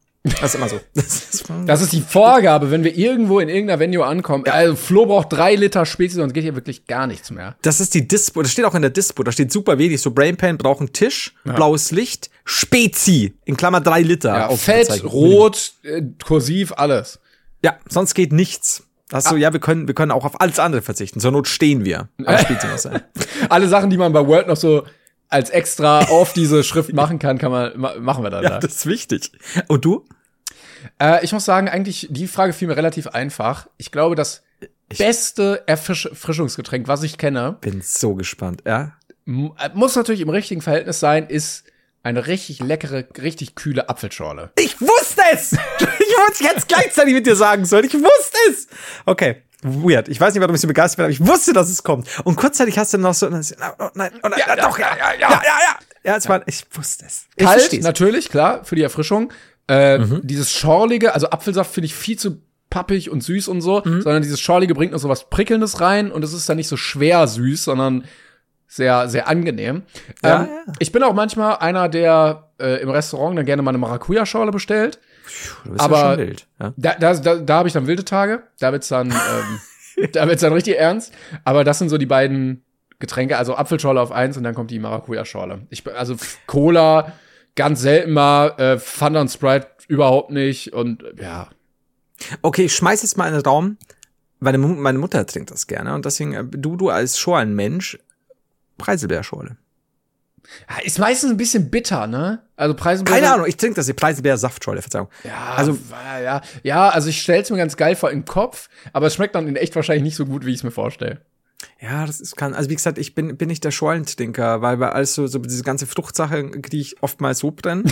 Das ist immer so. Das ist, Das ist die Vorgabe, wenn wir irgendwo in irgendeiner Venue ankommen. Also Flo braucht drei Liter Spezi, sonst geht hier wirklich gar nichts mehr. das ist die Dispo, das steht auch in der Dispo, da steht super wenig, so Brainpan braucht einen Tisch, blaues Licht, Spezi, in Klammer drei Liter. Ja, Ausrufezeichen. Fett, rot, äh, kursiv, alles. Ja, sonst geht nichts. Das ist so, ja, wir können, wir können auch auf alles andere verzichten. Zur Not stehen wir. Aber Spezi muss sein. Alle Sachen, die man bei Word noch so als extra auf diese Schrift machen kann, kann man ma machen wir dann. Ja, da. das ist wichtig. Und du? Äh, ich muss sagen, eigentlich, die Frage fiel mir relativ einfach. Ich glaube, das beste Erfrisch Erfrischungsgetränk, was ich kenne, Bin so gespannt, ja? äh, muss natürlich im richtigen Verhältnis sein, ist eine richtig leckere, richtig kühle Apfelschorle. Ich wusste es! Ich wollte es jetzt gleichzeitig mit dir sagen sollen. Ich wusste es! Okay. Weird. Ich weiß nicht, warum ich so begeistert bin, aber ich wusste, dass es kommt. Und kurzzeitig hast du noch so, oh, nein, oh, nein, ja, doch, ja, ja, ja, ja, ja. Ja, es war, ich wusste es. Ich Kalt, versteh's. natürlich, klar, für die Erfrischung. Äh, Dieses schorlige, also Apfelsaft finde ich viel zu pappig und süß und so, sondern dieses schorlige bringt noch so was Prickelndes rein und es ist dann nicht so schwer süß, sondern sehr, sehr angenehm. Ja, ähm, ja. Ich bin auch manchmal einer, der äh, im Restaurant dann gerne mal eine Maracuja-Schorle bestellt. Bist aber- wild. Ja? Da, da, da, da habe ich dann wilde Tage. Da wird's dann, ähm, da wird's dann richtig ernst. Aber das sind so die beiden Getränke, also Apfelschorle auf eins und dann kommt die Maracuja-Schorle. Ich, also Cola ganz selten mal, äh, Fanta und Sprite überhaupt nicht und ja. Okay, ich schmeiß jetzt mal in den Raum. Meine, meine Mutter trinkt das gerne und deswegen, äh, du, du als Scholenmensch, Preiselbeerschorle. Ja, Ist meistens ein bisschen bitter, ne? Also Preisenbeere. Keine Ahnung, ich trinke das, die Preiselbeer-Saftschorle, Verzeihung. Ja, Also- also ja, ja, also ich stell's mir ganz geil vor im Kopf, aber es schmeckt dann in echt wahrscheinlich nicht so gut, wie ich es mir vorstelle. Ja, das ist kann, also wie gesagt, ich bin, bin nicht der Scholentrinker, weil bei alles so, so diese ganze Fruchtsache, die ich oftmals so brenne.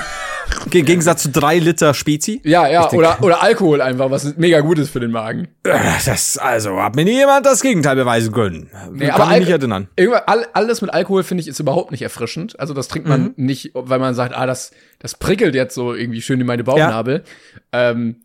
Im Gegensatz zu drei Liter Spezi. Ja, ja, denk- oder, oder Alkohol einfach, was mega gut ist für den Magen. Äh, Das, also, hat mir nie jemand das Gegenteil beweisen können. Nee, Kann aber mich nicht erinnern. All, alles mit Alkohol finde ich ist überhaupt nicht erfrischend. Also das trinkt man Mhm. nicht, weil man sagt, ah, das, das prickelt jetzt so irgendwie schön in meine Bauchnabel. Ähm,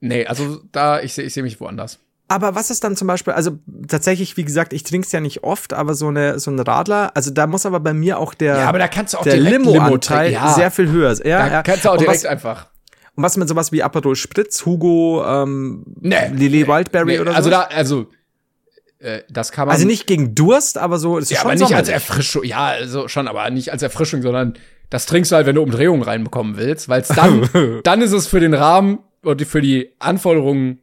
nee, also da, ich sehe ich seh mich woanders. Aber was ist dann zum Beispiel, also tatsächlich, wie gesagt, ich trinke es ja nicht oft, aber so eine so ein Radler, also da muss aber bei mir auch der, Ja, aber da kannst du auch der Limo Limo-Anteil ja. sehr viel höher sein. Ja, Da ja. kannst du auch und direkt was, einfach. und was mit sowas wie Aperol Spritz, Hugo, ähm, Nee, Lillet Wildberry Nee, oder so? also da, also äh, das kann man. also nicht gegen Durst, aber so, ist ja, schon aber nicht als. Erfrischung. Ja, also schon, aber nicht als Erfrischung, sondern das trinkst du halt, wenn du Umdrehungen reinbekommen willst, weil dann, dann ist es für den Rahmen und für die Anforderungen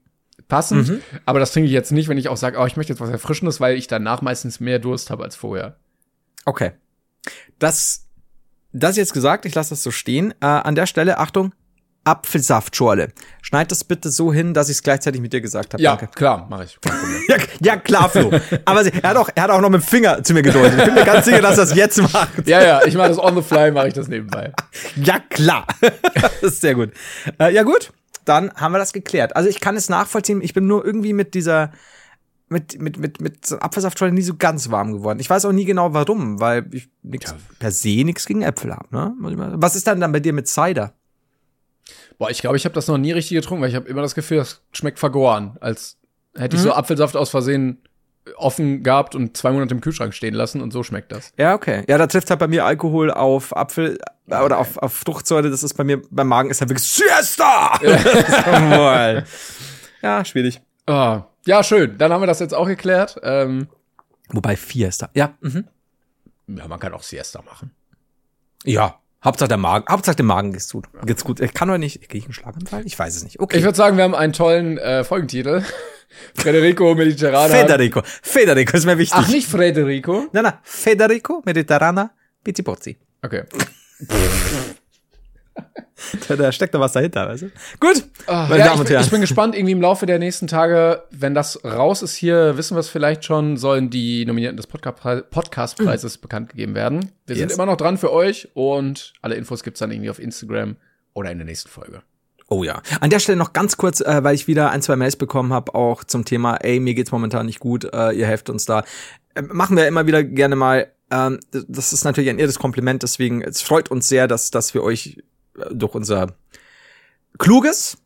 passend. Mhm. Aber das trinke ich jetzt nicht, wenn ich auch sage, oh, ich möchte jetzt was Erfrischendes, weil ich danach meistens mehr Durst habe als vorher. Okay. Das, das jetzt gesagt, ich lasse das so stehen. Äh, an der Stelle, Achtung, Apfelsaftschorle. Schneid das bitte so hin, dass ich es gleichzeitig mit dir gesagt habe. Ja, Danke. klar, mache ich. Ja, ja, klar, Flo. Aber sie, er, hat auch, er hat auch noch mit dem Finger zu mir gedeutet. Ich bin mir ganz sicher, dass er das jetzt macht. ja, ja, ich mache das on the fly, mache ich das nebenbei. Ja, klar. das ist sehr gut. Äh, ja, gut. Dann haben wir das geklärt. Also ich kann es nachvollziehen. Ich bin nur irgendwie mit dieser, mit, mit, mit, mit so Apfelsaftschorle nie so ganz warm geworden. Ich weiß auch nie genau warum, weil ich nix, per se nichts gegen Äpfel habe. Ne? Was ist dann dann bei dir mit Cider? Boah, ich glaube, ich habe das noch nie richtig getrunken, weil ich habe immer das Gefühl, das schmeckt vergoren. Als hätte ich so Apfelsaft aus Versehen offen gehabt und zwei Monate im Kühlschrank stehen lassen und so schmeckt das. Ja, okay. Ja, da trifft halt bei mir Alkohol auf Apfel oder auf, auf Fruchtsäure. Das ist bei mir, beim Magen ist halt wirklich Siesta! Jawohl. ja, schwierig. Ah, ja, schön. Dann haben wir das jetzt auch geklärt. Ähm, Wobei Fiesta. Ja, mhm. ja, man kann auch Siesta machen. Ja. Hauptsache der Magen, Hauptsache dem Magen geht's gut. Geht's gut. Ich kann doch nicht, krieg ich einen Schlaganfall? Ich weiß es nicht. Okay. Ich würde sagen, wir haben einen tollen äh, Folgentitel. Federico Mediterrana. Federico. Federico ist mir wichtig. Ach, nicht Federico? Nein, nein. Federico Mediterrana Pizzipozzi. Okay. Da, da steckt noch was dahinter, weißt du? Gut. Ah, Meine ja, Damen ich, und bin, Herren. ich bin gespannt, irgendwie im Laufe der nächsten Tage, wenn das raus ist hier, wissen wir es vielleicht schon, sollen die Nominierten des Podca- Podcastpreises bekannt gegeben werden. Wir sind Yes. immer noch dran für euch und alle Infos gibt's dann irgendwie auf Instagram oder in der nächsten Folge. Oh ja. An der Stelle noch ganz kurz, äh, weil ich wieder ein, zwei Mails bekommen habe, auch zum Thema, ey, mir geht's momentan nicht gut, äh, ihr helft uns da. Äh, machen wir immer wieder gerne mal. Ähm, das ist natürlich ein irres Kompliment, deswegen, es freut uns sehr, dass, dass wir euch äh, durch unser kluges,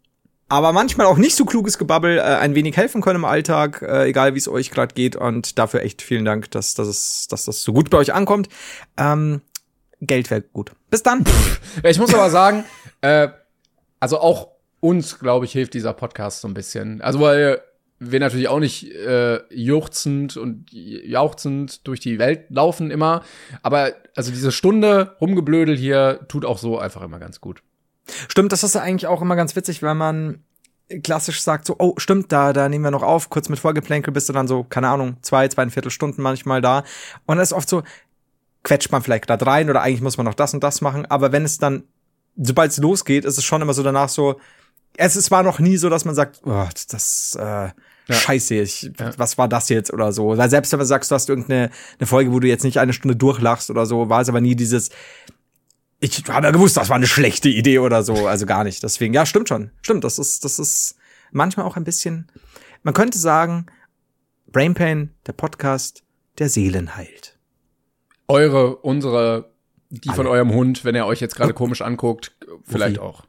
aber manchmal auch nicht so kluges Gebabbel äh, ein wenig helfen können im Alltag, äh, egal wie es euch gerade geht. Und dafür echt vielen Dank, dass, dass, es, dass das so gut bei euch ankommt. Ähm, Geld wäre gut. Bis dann. Ich muss aber sagen, äh, also auch uns, glaube ich, hilft dieser Podcast so ein bisschen. Also, weil wir natürlich auch nicht äh, juchzend und jauchzend durch die Welt laufen immer. Aber also diese Stunde rumgeblödel hier tut auch so einfach immer ganz gut. Stimmt, das ist eigentlich auch immer ganz witzig, wenn man klassisch sagt so, oh, stimmt, da, da nehmen wir noch auf, kurz mit Vorgeplänkel bist du dann so, keine Ahnung, zwei, zweieinviertel Stunden manchmal da. Und das ist oft so, quetscht man vielleicht gerade rein oder eigentlich muss man noch das und das machen. Aber wenn es dann, sobald es losgeht, ist es schon immer so danach so, es, es war noch nie so, dass man sagt, oh, das, äh, ja. Scheiße, ich, ja. was war das jetzt oder so. Weil selbst wenn du sagst, du hast irgendeine eine Folge, wo du jetzt nicht eine Stunde durchlachst oder so, war es aber nie dieses, ich habe ja gewusst, das war eine schlechte Idee oder so. Also gar nicht. Deswegen, ja, stimmt schon. Stimmt, das ist, das ist manchmal auch ein bisschen, man könnte sagen, Brain Pain, der Podcast, der Seelen heilt. Eure, unsere, die Alle. von eurem Hund, wenn er euch jetzt gerade komisch anguckt, vielleicht Woffi. auch.